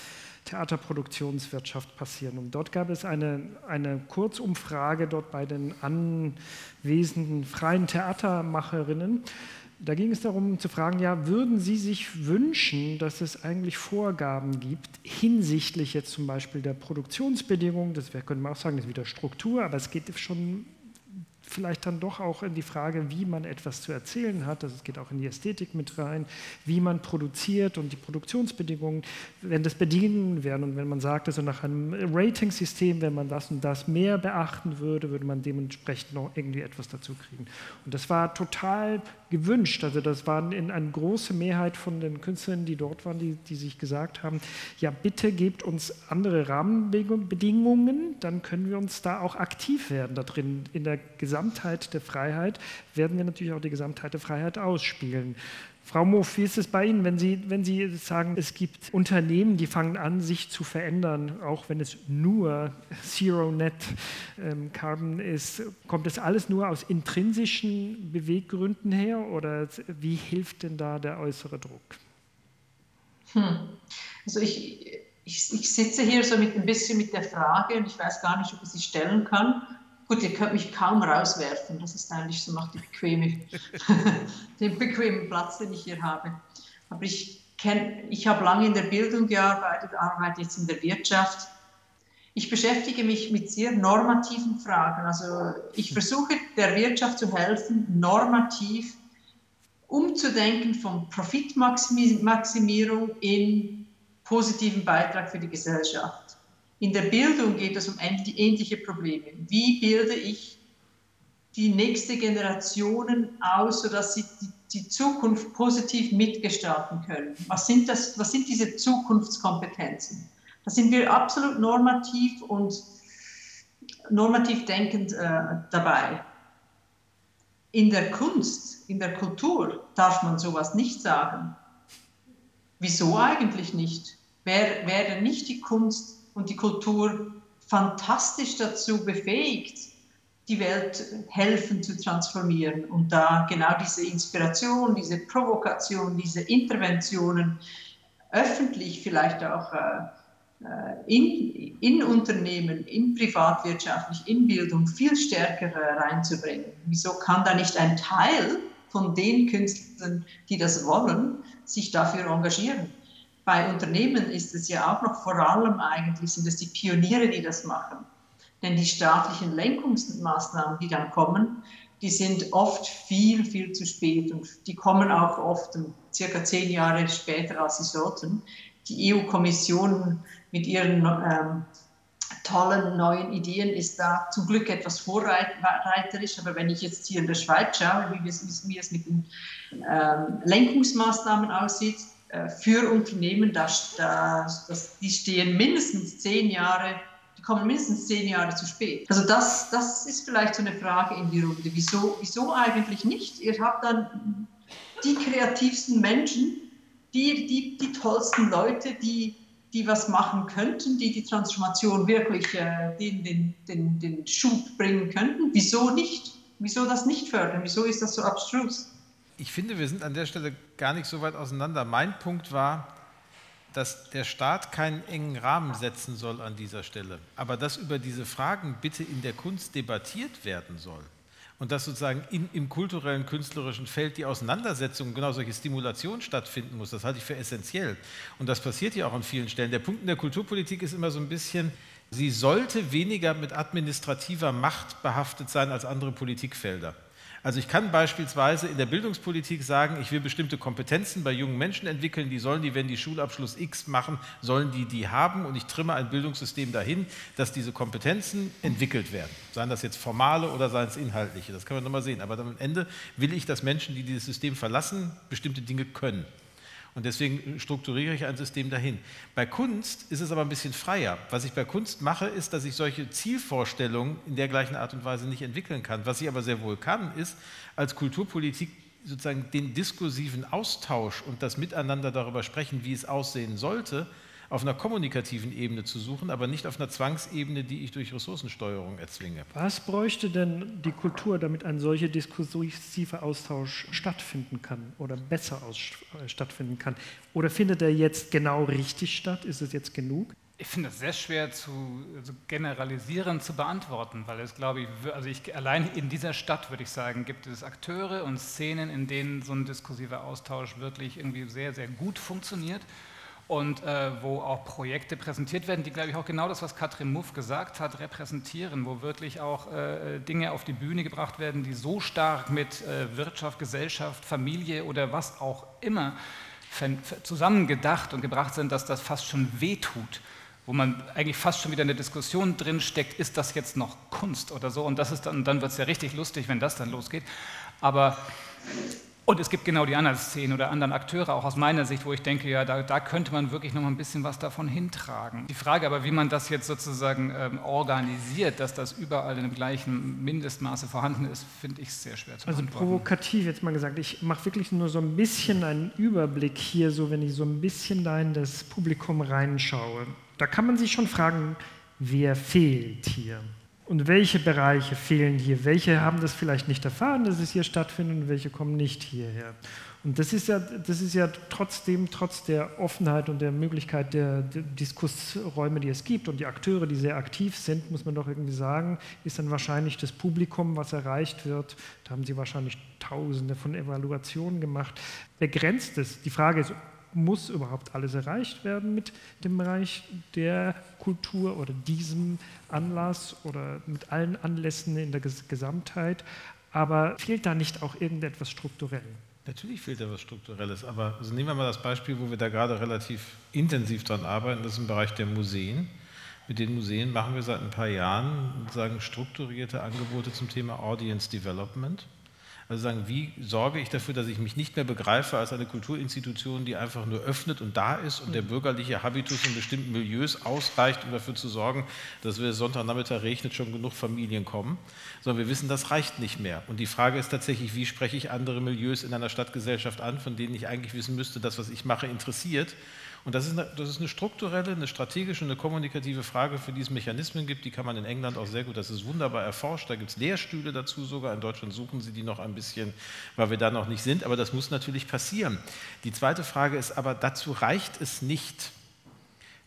Theaterproduktionswirtschaft passieren. Und dort gab es eine, eine Kurzumfrage dort bei den anwesenden freien Theatermacherinnen. Da ging es darum zu fragen, ja, würden Sie sich wünschen, dass es eigentlich Vorgaben gibt hinsichtlich jetzt zum Beispiel der Produktionsbedingungen, das könnte man auch sagen, das ist wieder Struktur, aber es geht schon vielleicht dann doch auch in die Frage, wie man etwas zu erzählen hat. Das geht auch in die Ästhetik mit rein, wie man produziert und die Produktionsbedingungen, wenn das Bedingungen wären und wenn man sagt, also nach einem Rating-System, wenn man das und das mehr beachten würde, würde man dementsprechend noch irgendwie etwas dazu kriegen. Und das war total gewünscht. Also das waren in eine große Mehrheit von den Künstlern, die dort waren, die, die sich gesagt haben, ja bitte gebt uns andere Rahmenbedingungen, dann können wir uns da auch aktiv werden da drin. In der Gesamtheit der Freiheit werden wir natürlich auch die Gesamtheit der Freiheit ausspielen. Frau Moff, wie ist es bei Ihnen, wenn Sie, wenn Sie sagen, es gibt Unternehmen, die fangen an, sich zu verändern, auch wenn es nur Zero Net ähm, Carbon ist? Kommt das alles nur aus intrinsischen Beweggründen her oder wie hilft denn da der äußere Druck? Hm. Also ich, ich, ich sitze hier so mit ein bisschen mit der Frage und ich weiß gar nicht, ob ich sie stellen kann Gut, ihr könnt mich kaum rauswerfen. Das ist eigentlich so noch die bequeme, den bequemen Platz, den ich hier habe. Aber ich, kenn, ich habe lange in der Bildung gearbeitet, arbeite jetzt in der Wirtschaft. Ich beschäftige mich mit sehr normativen Fragen. Also ich versuche der Wirtschaft zu helfen, normativ umzudenken von Profitmaximierung in positiven Beitrag für die Gesellschaft. In der Bildung geht es um ähnliche Probleme. Wie bilde ich die nächste Generation aus, sodass sie die, Zukunft positiv mitgestalten können? Was sind, das, was sind diese Zukunftskompetenzen? Da sind wir absolut normativ und normativ denkend äh, dabei. In der Kunst, in der Kultur darf man sowas nicht sagen. Wieso eigentlich nicht? Wäre, wäre nicht die Kunst und die Kultur fantastisch dazu befähigt, die Welt helfen zu transformieren und da genau diese Inspiration, diese Provokation, diese Interventionen öffentlich vielleicht auch äh, äh in, in Unternehmen, in privatwirtschaftlich, in Bildung viel stärker äh, reinzubringen. Wieso kann da nicht ein Teil von den Künstlern, die das wollen, sich dafür engagieren? Bei Unternehmen ist es ja auch noch vor allem eigentlich, sind es die Pioniere, die das machen. Denn die staatlichen Lenkungsmaßnahmen, die dann kommen, die sind oft viel, viel zu spät und die kommen auch oft circa zehn Jahre später, als sie sollten. Die EU-Kommission mit ihren ähm, tollen neuen Ideen ist da zum Glück etwas vorreiterisch. Aber wenn ich jetzt hier in der Schweiz schaue, wie es, wie es mit den ähm, Lenkungsmaßnahmen aussieht, für Unternehmen, das, das, das, die stehen mindestens zehn Jahre, die kommen mindestens zehn Jahre zu spät. Also das, das ist vielleicht so eine Frage in die Runde. Wieso, wieso eigentlich nicht? Ihr habt dann die kreativsten Menschen, die, die, die tollsten Leute, die, die was machen könnten, die die Transformation wirklich äh, den, den, den, den Schub bringen könnten. Wieso nicht? Wieso das nicht fördern? Wieso ist das so abstrus? Ich finde, wir sind an der Stelle gar nicht so weit auseinander. Mein Punkt war, dass der Staat keinen engen Rahmen setzen soll an dieser Stelle, aber dass über diese Fragen bitte in der Kunst debattiert werden soll und dass sozusagen in, im kulturellen, künstlerischen Feld die Auseinandersetzung, genau solche Stimulation stattfinden muss, das halte ich für essentiell. Und das passiert ja auch an vielen Stellen. Der Punkt in der Kulturpolitik ist immer so ein bisschen, sie sollte weniger mit administrativer Macht behaftet sein als andere Politikfelder. Also ich kann beispielsweise in der Bildungspolitik sagen, ich will bestimmte Kompetenzen bei jungen Menschen entwickeln, die sollen die, wenn die Schulabschluss X machen, sollen die die haben und ich trimme ein Bildungssystem dahin, dass diese Kompetenzen entwickelt werden. Seien das jetzt formale oder seien es inhaltliche, das kann man nochmal sehen. Aber am Ende will ich, dass Menschen, die dieses System verlassen, bestimmte Dinge können. Und deswegen strukturiere ich ein System dahin. Bei Kunst ist es aber ein bisschen freier. Was ich bei Kunst mache, ist, dass ich solche Zielvorstellungen in der gleichen Art und Weise nicht entwickeln kann. Was ich aber sehr wohl kann, ist als Kulturpolitik sozusagen den diskursiven Austausch und das Miteinander darüber sprechen, wie es aussehen sollte, auf einer kommunikativen Ebene zu suchen, aber nicht auf einer Zwangsebene, die ich durch Ressourcensteuerung erzwinge. Was bräuchte denn die Kultur, damit ein solcher diskursiver Austausch stattfinden kann oder besser aus, äh, stattfinden kann? Oder findet er jetzt genau richtig statt? Ist es jetzt genug? Ich finde es sehr schwer zu also generalisieren zu beantworten, weil es, glaube ich, also ich, allein in dieser Stadt würde ich sagen, gibt es Akteure und Szenen, in denen so ein diskursiver Austausch wirklich irgendwie sehr, sehr gut funktioniert und äh, wo auch Projekte präsentiert werden, die, glaube ich, auch genau das, was Katrin Muff gesagt hat, repräsentieren, wo wirklich auch äh, Dinge auf die Bühne gebracht werden, die so stark mit äh, Wirtschaft, Gesellschaft, Familie oder was auch immer zusammengedacht und gebracht sind, dass das fast schon wehtut wo man eigentlich fast schon wieder in der Diskussion drin steckt, ist das jetzt noch Kunst oder so? Und das ist dann, dann wird es ja richtig lustig, wenn das dann losgeht. Aber Und es gibt genau die anderen Szenen oder anderen Akteure, auch aus meiner Sicht, wo ich denke, ja, da, da könnte man wirklich noch mal ein bisschen was davon hintragen. Die Frage aber, wie man das jetzt sozusagen ähm, organisiert, dass das überall in dem gleichen Mindestmaße vorhanden ist, finde ich sehr schwer zu Also provokativ jetzt mal gesagt, ich mache wirklich nur so ein bisschen einen Überblick hier, so wenn ich so ein bisschen da in das Publikum reinschaue. Da kann man sich schon fragen, wer fehlt hier? Und welche Bereiche fehlen hier? Welche haben das vielleicht nicht erfahren, dass es hier stattfindet und welche kommen nicht hierher? Und das ist ja, das ist ja trotzdem, trotz der Offenheit und der Möglichkeit der, der, Diskussräume, die es gibt und die Akteure, die sehr aktiv sind, muss man doch irgendwie sagen, ist dann wahrscheinlich das Publikum, was erreicht wird. Da haben Sie wahrscheinlich Tausende von Evaluationen gemacht. Begrenzt es? Die Frage ist, muss überhaupt alles erreicht werden mit dem Bereich der Kultur oder diesem Anlass oder mit allen Anlässen in der Gesamtheit. Aber fehlt da nicht auch irgendetwas strukturell? Natürlich fehlt da was Strukturelles, aber also nehmen wir mal das Beispiel, wo wir da gerade relativ intensiv dran arbeiten, das ist im Bereich der Museen. Mit den Museen machen wir seit ein paar Jahren sagen, strukturierte Angebote zum Thema Audience Development. Also sagen, wie sorge ich dafür, dass ich mich nicht mehr begreife als eine Kulturinstitution, die einfach nur öffnet und da ist und der bürgerliche Habitus in bestimmten Milieus ausreicht, um dafür zu sorgen, dass wir Sonntagnachmittag regnet, schon genug Familien kommen, sondern wir wissen, das reicht nicht mehr. Und die Frage ist tatsächlich, wie spreche ich andere Milieus in einer Stadtgesellschaft an, von denen ich eigentlich wissen müsste, dass was ich mache interessiert und das ist, eine, das ist eine strukturelle, eine strategische, eine kommunikative Frage, für die es Mechanismen gibt. Die kann man in England auch sehr gut, das ist wunderbar erforscht. Da gibt es Lehrstühle dazu sogar. In Deutschland suchen sie die noch ein bisschen, weil wir da noch nicht sind. Aber das muss natürlich passieren. Die zweite Frage ist aber, dazu reicht es nicht,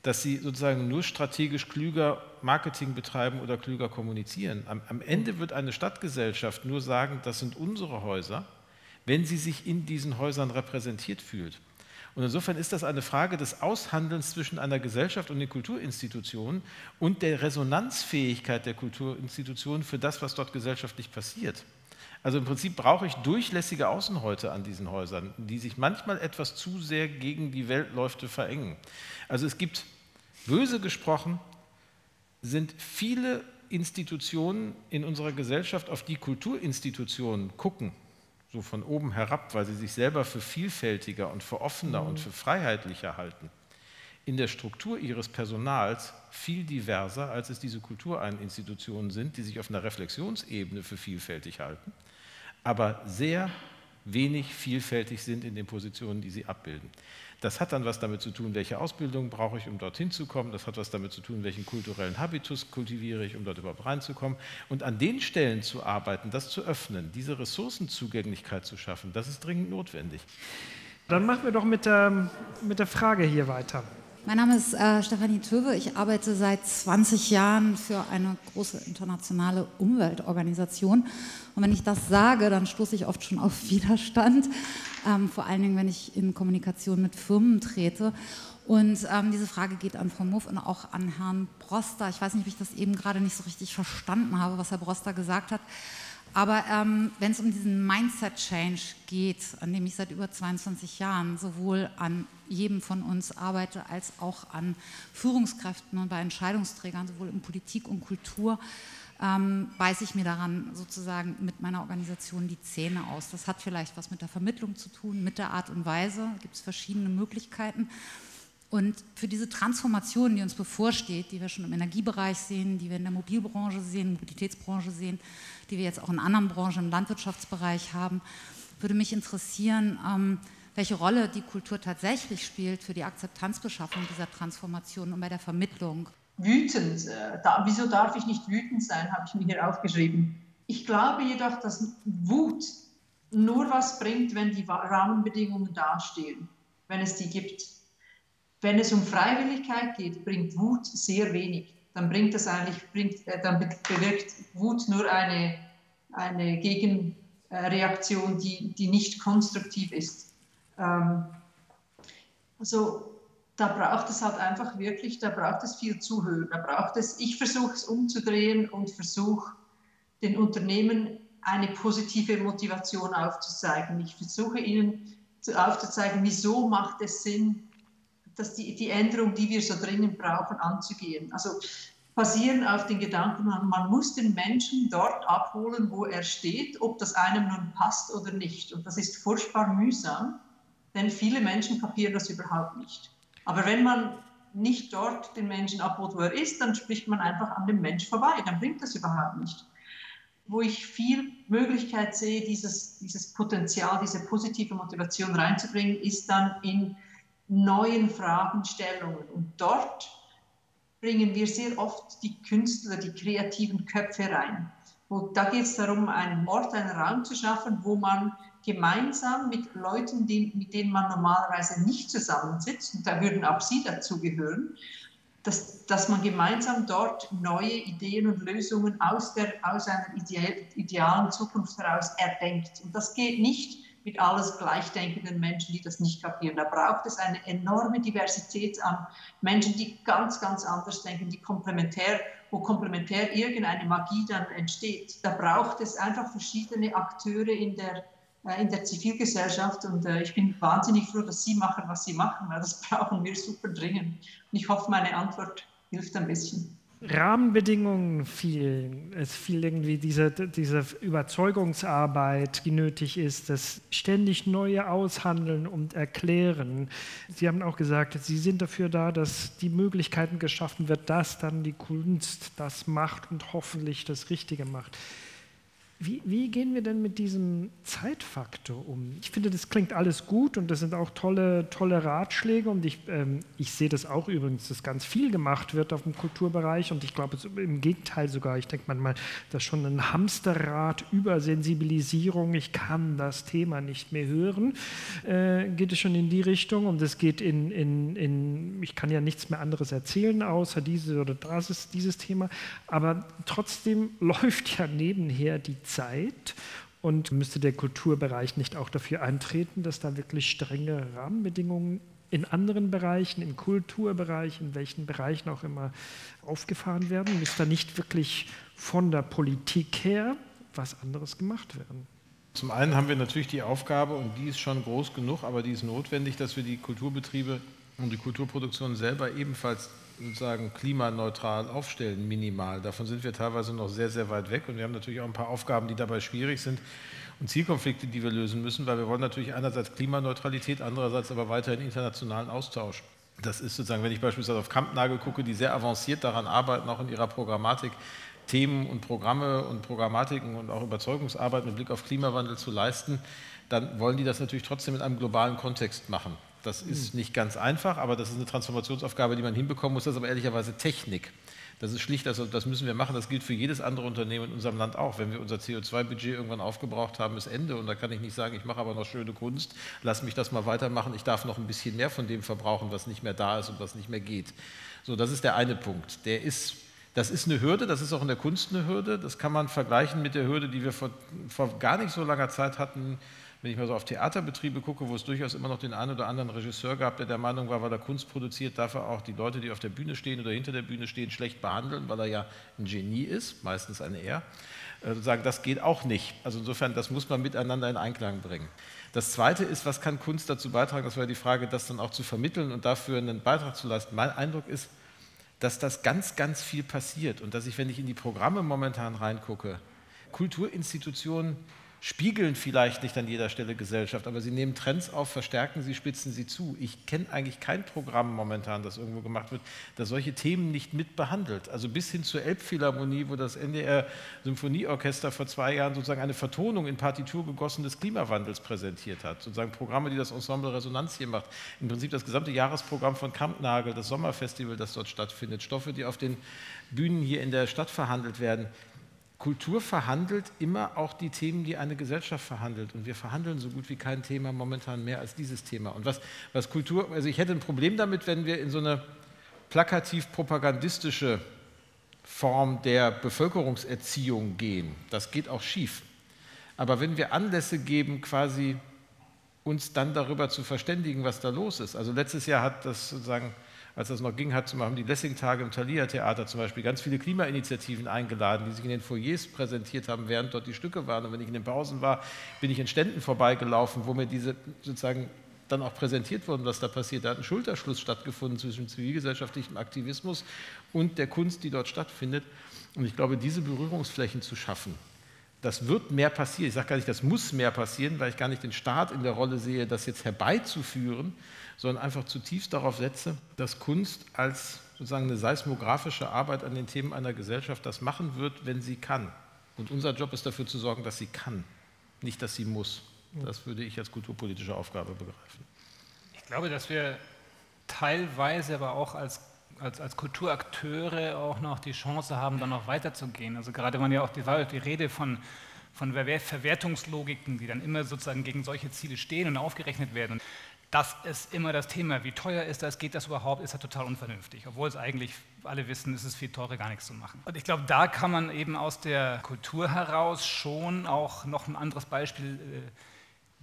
dass sie sozusagen nur strategisch klüger Marketing betreiben oder klüger kommunizieren. Am, am Ende wird eine Stadtgesellschaft nur sagen, das sind unsere Häuser, wenn sie sich in diesen Häusern repräsentiert fühlt. Und insofern ist das eine Frage des Aushandelns zwischen einer Gesellschaft und den Kulturinstitutionen und der Resonanzfähigkeit der Kulturinstitutionen für das, was dort gesellschaftlich passiert. Also im Prinzip brauche ich durchlässige Außenhäute an diesen Häusern, die sich manchmal etwas zu sehr gegen die Weltläufe verengen. Also es gibt, böse gesprochen, sind viele Institutionen in unserer Gesellschaft, auf die Kulturinstitutionen gucken, so von oben herab, weil sie sich selber für vielfältiger und für offener mhm. und für freiheitlicher halten, in der Struktur ihres Personals viel diverser, als es diese Kulturinstitutionen sind, die sich auf einer Reflexionsebene für vielfältig halten, aber sehr wenig vielfältig sind in den Positionen, die sie abbilden. Das hat dann was damit zu tun, welche Ausbildung brauche ich, um dorthin zu kommen. Das hat was damit zu tun, welchen kulturellen Habitus kultiviere ich, um dort überhaupt reinzukommen. Und an den Stellen zu arbeiten, das zu öffnen, diese Ressourcenzugänglichkeit zu schaffen, das ist dringend notwendig. Dann machen wir doch mit der, mit der Frage hier weiter. Mein Name ist äh, Stefanie Töwe. Ich arbeite seit 20 Jahren für eine große internationale Umweltorganisation. Und wenn ich das sage, dann stoße ich oft schon auf Widerstand, ähm, vor allen Dingen, wenn ich in Kommunikation mit Firmen trete. Und ähm, diese Frage geht an Frau Muff und auch an Herrn Broster. Ich weiß nicht, ob ich das eben gerade nicht so richtig verstanden habe, was Herr Broster gesagt hat. Aber ähm, wenn es um diesen Mindset-Change geht, an dem ich seit über 22 Jahren sowohl an jedem von uns arbeite, als auch an Führungskräften und bei Entscheidungsträgern, sowohl in Politik und Kultur, ähm, beiße ich mir daran sozusagen mit meiner Organisation die Zähne aus. Das hat vielleicht was mit der Vermittlung zu tun, mit der Art und Weise. Gibt es verschiedene Möglichkeiten. Und für diese Transformation, die uns bevorsteht, die wir schon im Energiebereich sehen, die wir in der Mobilbranche sehen, Mobilitätsbranche sehen, die wir jetzt auch in anderen Branchen im Landwirtschaftsbereich haben, würde mich interessieren, ähm, welche Rolle die Kultur tatsächlich spielt für die Akzeptanzbeschaffung dieser Transformation und bei der Vermittlung. Wütend, äh, da, wieso darf ich nicht wütend sein, habe ich mir hier aufgeschrieben. Ich glaube jedoch, dass Wut nur was bringt, wenn die Rahmenbedingungen dastehen, wenn es die gibt. Wenn es um Freiwilligkeit geht, bringt Wut sehr wenig. Dann bringt das eigentlich, bringt, äh, dann bewirkt Wut nur eine, eine Gegenreaktion, die, die nicht konstruktiv ist. Ähm, also da braucht es halt einfach wirklich, da braucht es viel Zuhören. Da braucht es, ich versuche es umzudrehen und versuche den Unternehmen eine positive Motivation aufzuzeigen. Ich versuche ihnen aufzuzeigen, wieso macht es Sinn, dass die, die Änderung, die wir so dringend brauchen, anzugehen. Also basieren auf den Gedanken, man muss den Menschen dort abholen, wo er steht, ob das einem nun passt oder nicht. Und das ist furchtbar mühsam, denn viele Menschen kapieren das überhaupt nicht. Aber wenn man nicht dort den Menschen abholt, wo er ist, dann spricht man einfach an dem Mensch vorbei. Dann bringt das überhaupt nicht. Wo ich viel Möglichkeit sehe, dieses, dieses Potenzial, diese positive Motivation reinzubringen, ist dann in neuen Fragestellungen. Und dort bringen wir sehr oft die Künstler, die kreativen Köpfe rein. Und da geht es darum, einen Ort, einen Raum zu schaffen, wo man gemeinsam mit Leuten, die, mit denen man normalerweise nicht zusammensitzt, und da würden auch Sie dazugehören, dass, dass man gemeinsam dort neue Ideen und Lösungen aus, der, aus einer idealen Zukunft heraus erdenkt. Und das geht nicht mit alles gleichdenkenden Menschen, die das nicht kapieren. Da braucht es eine enorme Diversität an Menschen, die ganz, ganz anders denken, die komplementär, wo komplementär irgendeine Magie dann entsteht. Da braucht es einfach verschiedene Akteure in der, äh, in der Zivilgesellschaft und äh, ich bin wahnsinnig froh, dass Sie machen, was Sie machen, weil das brauchen wir super dringend. Und ich hoffe, meine Antwort hilft ein bisschen. Rahmenbedingungen fielen. Es fiel irgendwie diese, diese Überzeugungsarbeit, die nötig ist, das ständig Neue aushandeln und erklären. Sie haben auch gesagt, Sie sind dafür da, dass die Möglichkeiten geschaffen wird, dass dann die Kunst das macht und hoffentlich das Richtige macht. Wie, wie, gehen wir denn mit diesem Zeitfaktor um? Ich finde, das klingt alles gut und das sind auch tolle, tolle Ratschläge und ich, ähm, ich sehe das auch übrigens, dass ganz viel gemacht wird auf dem Kulturbereich und ich glaube im Gegenteil sogar, ich denke manchmal, dass schon ein Hamsterrad über Sensibilisierung, ich kann das Thema nicht mehr hören, äh, geht es schon in die Richtung und es geht in, in, in, ich kann ja nichts mehr anderes erzählen, außer dieses oder das ist dieses Thema, aber trotzdem läuft ja nebenher die Zeit Zeit und müsste der Kulturbereich nicht auch dafür eintreten, dass da wirklich strenge Rahmenbedingungen in anderen Bereichen, im Kulturbereich, in welchen Bereichen auch immer aufgefahren werden? Muss da nicht wirklich von der Politik her was anderes gemacht werden? Zum einen haben wir natürlich die Aufgabe, und die ist schon groß genug, aber die ist notwendig, dass wir die Kulturbetriebe und die Kulturproduktion selber ebenfalls sozusagen klimaneutral aufstellen, minimal. Davon sind wir teilweise noch sehr, sehr weit weg und wir haben natürlich auch ein paar Aufgaben, die dabei schwierig sind und Zielkonflikte, die wir lösen müssen, weil wir wollen natürlich einerseits Klimaneutralität, andererseits aber weiterhin internationalen Austausch. Das ist sozusagen, wenn ich beispielsweise auf Kampnagel gucke, die sehr avanciert daran arbeiten, auch in ihrer Programmatik, Themen und Programme und Programmatiken und auch Überzeugungsarbeit mit Blick auf Klimawandel zu leisten, dann wollen die das natürlich trotzdem in einem globalen Kontext machen. Das ist nicht ganz einfach, aber das ist eine Transformationsaufgabe, die man hinbekommen muss. Das ist aber ehrlicherweise Technik. Das ist schlicht, also das müssen wir machen. Das gilt für jedes andere Unternehmen in unserem Land auch. Wenn wir unser CO2-Budget irgendwann aufgebraucht haben, ist Ende. Und da kann ich nicht sagen, ich mache aber noch schöne Kunst, lass mich das mal weitermachen. Ich darf noch ein bisschen mehr von dem verbrauchen, was nicht mehr da ist und was nicht mehr geht. So, das ist der eine Punkt. Der ist das ist eine Hürde, das ist auch in der Kunst eine Hürde. Das kann man vergleichen mit der Hürde, die wir vor, vor gar nicht so langer Zeit hatten, wenn ich mal so auf Theaterbetriebe gucke, wo es durchaus immer noch den einen oder anderen Regisseur gab, der der Meinung war, weil er Kunst produziert, darf er auch die Leute, die auf der Bühne stehen oder hinter der Bühne stehen, schlecht behandeln, weil er ja ein Genie ist, meistens ein Er. Äh, sagen, das geht auch nicht. Also insofern, das muss man miteinander in Einklang bringen. Das Zweite ist, was kann Kunst dazu beitragen? Das war die Frage, das dann auch zu vermitteln und dafür einen Beitrag zu leisten. Mein Eindruck ist, dass das ganz, ganz viel passiert und dass ich, wenn ich in die Programme momentan reingucke, Kulturinstitutionen spiegeln vielleicht nicht an jeder Stelle Gesellschaft, aber sie nehmen Trends auf, verstärken sie, spitzen sie zu. Ich kenne eigentlich kein Programm momentan, das irgendwo gemacht wird, das solche Themen nicht mit behandelt. Also bis hin zur Elbphilharmonie, wo das NDR Symphonieorchester vor zwei Jahren sozusagen eine Vertonung in Partitur gegossen des Klimawandels präsentiert hat. Sozusagen Programme, die das Ensemble Resonanz hier macht. Im Prinzip das gesamte Jahresprogramm von Kampnagel, das Sommerfestival, das dort stattfindet, Stoffe, die auf den Bühnen hier in der Stadt verhandelt werden. Kultur verhandelt immer auch die Themen, die eine Gesellschaft verhandelt. Und wir verhandeln so gut wie kein Thema momentan mehr als dieses Thema. Und was, was Kultur, also ich hätte ein Problem damit, wenn wir in so eine plakativ propagandistische Form der Bevölkerungserziehung gehen. Das geht auch schief. Aber wenn wir Anlässe geben, quasi uns dann darüber zu verständigen, was da los ist. Also letztes Jahr hat das sozusagen als das noch ging, hat, haben die Lessing-Tage im Thalia Theater zum Beispiel ganz viele Klimainitiativen eingeladen, die sich in den Foyers präsentiert haben, während dort die Stücke waren. Und wenn ich in den Pausen war, bin ich in Ständen vorbeigelaufen, wo mir diese sozusagen dann auch präsentiert worden, was da passiert. Da hat ein Schulterschluss stattgefunden zwischen zivilgesellschaftlichem Aktivismus und der Kunst, die dort stattfindet. Und ich glaube, diese Berührungsflächen zu schaffen, das wird mehr passieren. Ich sage gar nicht, das muss mehr passieren, weil ich gar nicht den Staat in der Rolle sehe, das jetzt herbeizuführen, sondern einfach zutiefst darauf setze, dass Kunst als sozusagen eine seismografische Arbeit an den Themen einer Gesellschaft das machen wird, wenn sie kann. Und unser Job ist dafür zu sorgen, dass sie kann, nicht dass sie muss. Das würde ich als kulturpolitische Aufgabe begreifen. Ich glaube, dass wir teilweise aber auch als, als, als Kulturakteure auch noch die Chance haben, dann noch weiterzugehen. Also gerade wenn ja auch die, die Rede von, von Verwertungslogiken, die dann immer sozusagen gegen solche Ziele stehen und aufgerechnet werden. Das ist immer das Thema. Wie teuer ist das? Geht das überhaupt? Ist das total unvernünftig? Obwohl es eigentlich, alle wissen, ist es viel teurer, gar nichts zu machen. Und ich glaube, da kann man eben aus der Kultur heraus schon auch noch ein anderes Beispiel äh,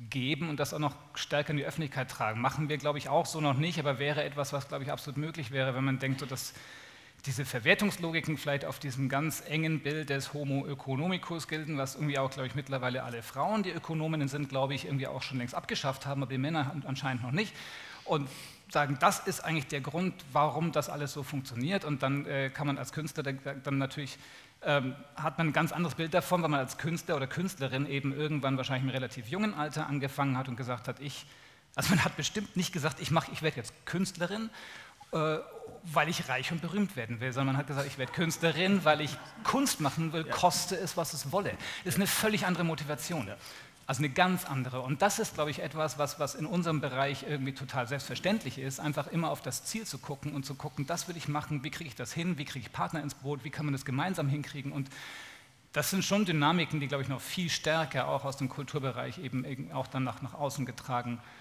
geben und das auch noch stärker in die Öffentlichkeit tragen. Machen wir, glaube ich, auch so noch nicht, aber wäre etwas, was, glaube ich, absolut möglich wäre, wenn man denkt, so, dass diese Verwertungslogiken vielleicht auf diesem ganz engen Bild des Homo economicus gelten, was irgendwie auch, glaube ich, mittlerweile alle Frauen, die Ökonominnen sind, glaube ich, irgendwie auch schon längst abgeschafft haben, aber die Männer anscheinend noch nicht. Und sagen, das ist eigentlich der Grund, warum das alles so funktioniert. Und dann äh, kann man als Künstler dann natürlich ähm, hat man ein ganz anderes Bild davon, weil man als Künstler oder Künstlerin eben irgendwann wahrscheinlich im relativ jungen Alter angefangen hat und gesagt hat, ich, also man hat bestimmt nicht gesagt, ich, ich werde jetzt Künstlerin, äh, weil ich reich und berühmt werden will, sondern man hat gesagt, ich werde Künstlerin, weil ich Kunst machen will, koste es, was es wolle. Das ist eine völlig andere Motivation. Also eine ganz andere. Und das ist, glaube ich, etwas, was, was in unserem Bereich irgendwie total selbstverständlich ist, einfach immer auf das Ziel zu gucken und zu gucken, das will ich machen, wie kriege ich das hin, wie kriege ich Partner ins Boot, wie kann man das gemeinsam hinkriegen. Und das sind schon Dynamiken, die, glaube ich, noch viel stärker auch aus dem Kulturbereich eben auch dann nach, nach außen getragen werden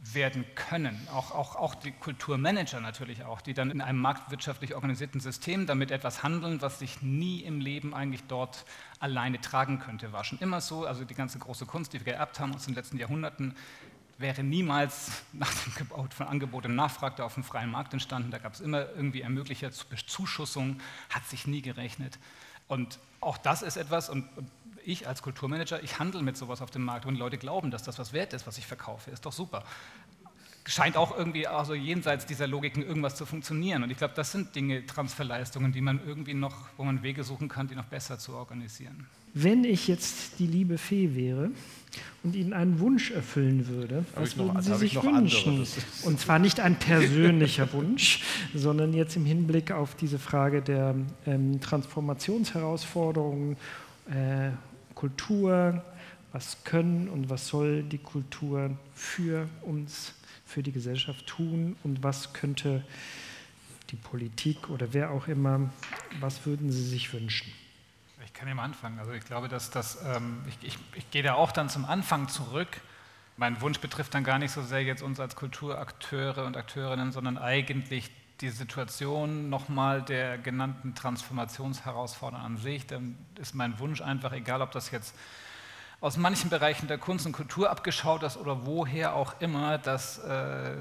werden können. Auch, auch, auch die Kulturmanager natürlich auch, die dann in einem marktwirtschaftlich organisierten System damit etwas handeln, was sich nie im Leben eigentlich dort alleine tragen könnte. War schon immer so, also die ganze große Kunst, die wir geerbt haben aus den letzten Jahrhunderten, wäre niemals nach dem Gebot von Angebot und Nachfrage auf dem freien Markt entstanden. Da gab es immer irgendwie Ermöglicher Zuschussung, hat sich nie gerechnet. Und auch das ist etwas, und ich als Kulturmanager, ich handle mit sowas auf dem Markt und Leute glauben, dass das was wert ist, was ich verkaufe. Ist doch super. Scheint auch irgendwie also jenseits dieser Logiken irgendwas zu funktionieren. Und ich glaube, das sind Dinge, Transferleistungen, die man irgendwie noch, wo man Wege suchen kann, die noch besser zu organisieren. Wenn ich jetzt die liebe Fee wäre und Ihnen einen Wunsch erfüllen würde, was würden noch, Sie sich wünschen? Und zwar nicht ein persönlicher Wunsch, sondern jetzt im Hinblick auf diese Frage der ähm, Transformationsherausforderungen äh, Kultur, was können und was soll die Kultur für uns, für die Gesellschaft tun und was könnte die Politik oder wer auch immer, was würden Sie sich wünschen? Ich kann mal anfangen. Also ich glaube, dass das, ähm, ich, ich, ich gehe da auch dann zum Anfang zurück. Mein Wunsch betrifft dann gar nicht so sehr jetzt uns als Kulturakteure und Akteurinnen, sondern eigentlich die Situation nochmal der genannten Transformationsherausforderungen an sich, dann ist mein Wunsch einfach, egal ob das jetzt aus manchen Bereichen der Kunst und Kultur abgeschaut ist oder woher auch immer, dass äh,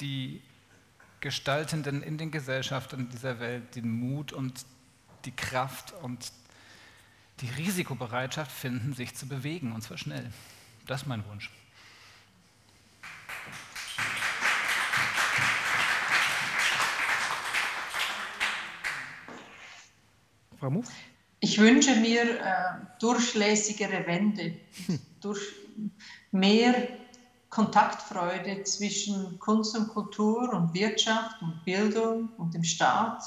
die Gestaltenden in den Gesellschaften dieser Welt den Mut und die Kraft und die Risikobereitschaft finden, sich zu bewegen, und zwar schnell. Das ist mein Wunsch. Frau Muff? Ich wünsche mir äh, durchlässigere Wände, hm. durch mehr Kontaktfreude zwischen Kunst und Kultur und Wirtschaft und Bildung und dem Staat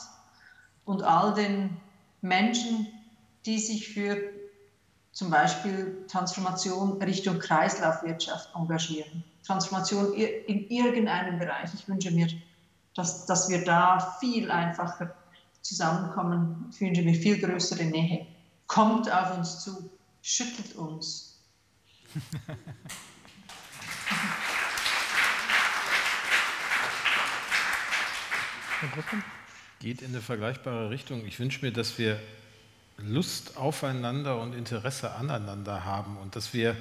und all den Menschen, die sich für zum Beispiel Transformation Richtung Kreislaufwirtschaft engagieren. Transformation in irgendeinem Bereich. Ich wünsche mir, dass, dass wir da viel einfacher zusammenkommen, fühlen wir viel größere Nähe. Kommt auf uns zu, schüttelt uns. Geht in eine vergleichbare Richtung. Ich wünsche mir, dass wir Lust aufeinander und Interesse aneinander haben und dass wir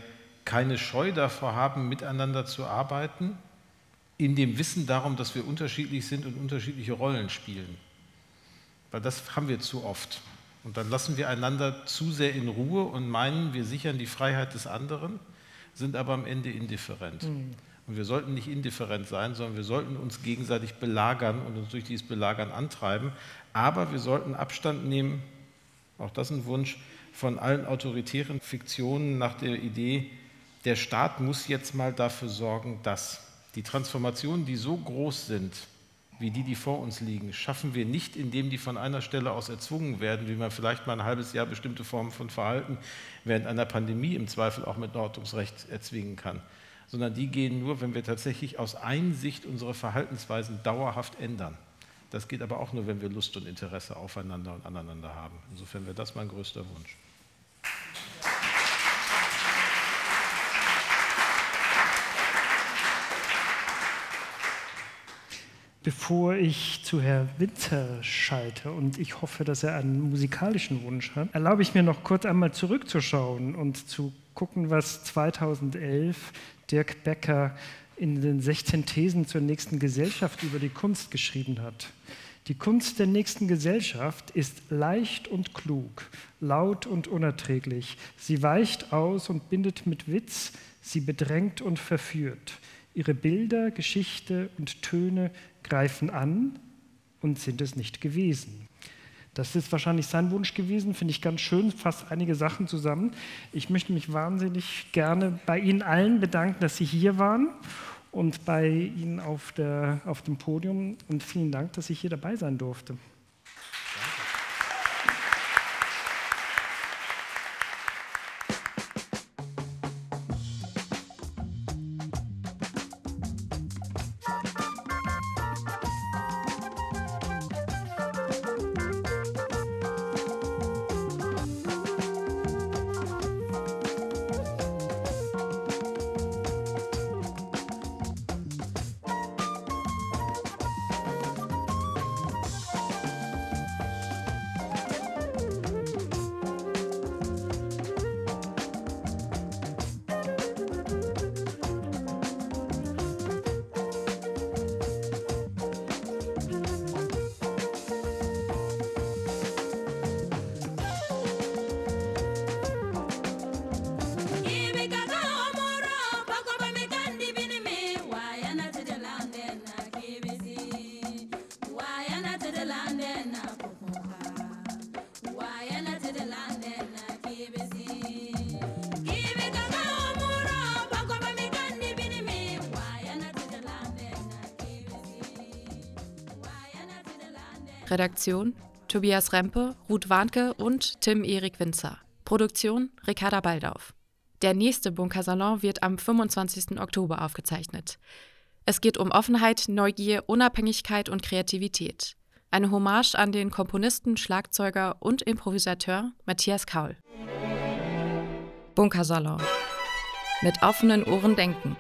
keine Scheu davor haben, miteinander zu arbeiten, in dem Wissen darum, dass wir unterschiedlich sind und unterschiedliche Rollen spielen. Weil das haben wir zu oft. Und dann lassen wir einander zu sehr in Ruhe und meinen, wir sichern die Freiheit des anderen, sind aber am Ende indifferent. Mhm. Und wir sollten nicht indifferent sein, sondern wir sollten uns gegenseitig belagern und uns durch dieses Belagern antreiben. Aber wir sollten Abstand nehmen, auch das ist ein Wunsch, von allen autoritären Fiktionen nach der Idee, der Staat muss jetzt mal dafür sorgen, dass die Transformationen, die so groß sind, wie die, die vor uns liegen, schaffen wir nicht, indem die von einer Stelle aus erzwungen werden, wie man vielleicht mal ein halbes Jahr bestimmte Formen von Verhalten während einer Pandemie im Zweifel auch mit Ordnungsrecht erzwingen kann, sondern die gehen nur, wenn wir tatsächlich aus Einsicht unsere Verhaltensweisen dauerhaft ändern. Das geht aber auch nur, wenn wir Lust und Interesse aufeinander und aneinander haben. Insofern wäre das mein größter Wunsch. Bevor ich zu Herrn Winter schalte und ich hoffe, dass er einen musikalischen Wunsch hat, erlaube ich mir noch kurz einmal zurückzuschauen und zu gucken, was 2011 Dirk Becker in den 16 Thesen zur nächsten Gesellschaft über die Kunst geschrieben hat. Die Kunst der nächsten Gesellschaft ist leicht und klug, laut und unerträglich. Sie weicht aus und bindet mit Witz, sie bedrängt und verführt. Ihre Bilder, Geschichte und Töne greifen an und sind es nicht gewesen. Das ist wahrscheinlich sein Wunsch gewesen, finde ich ganz schön, fasst einige Sachen zusammen. Ich möchte mich wahnsinnig gerne bei Ihnen allen bedanken, dass Sie hier waren und bei Ihnen auf, der, auf dem Podium. Und vielen Dank, dass ich hier dabei sein durfte. Redaktion Tobias Rempe, Ruth Warnke und Tim Erik Winzer. Produktion Ricarda Baldauf. Der nächste Bunkersalon wird am 25. Oktober aufgezeichnet. Es geht um Offenheit, Neugier, Unabhängigkeit und Kreativität. Eine Hommage an den Komponisten, Schlagzeuger und Improvisateur Matthias Kaul. Bunkersalon. Mit offenen Ohren denken.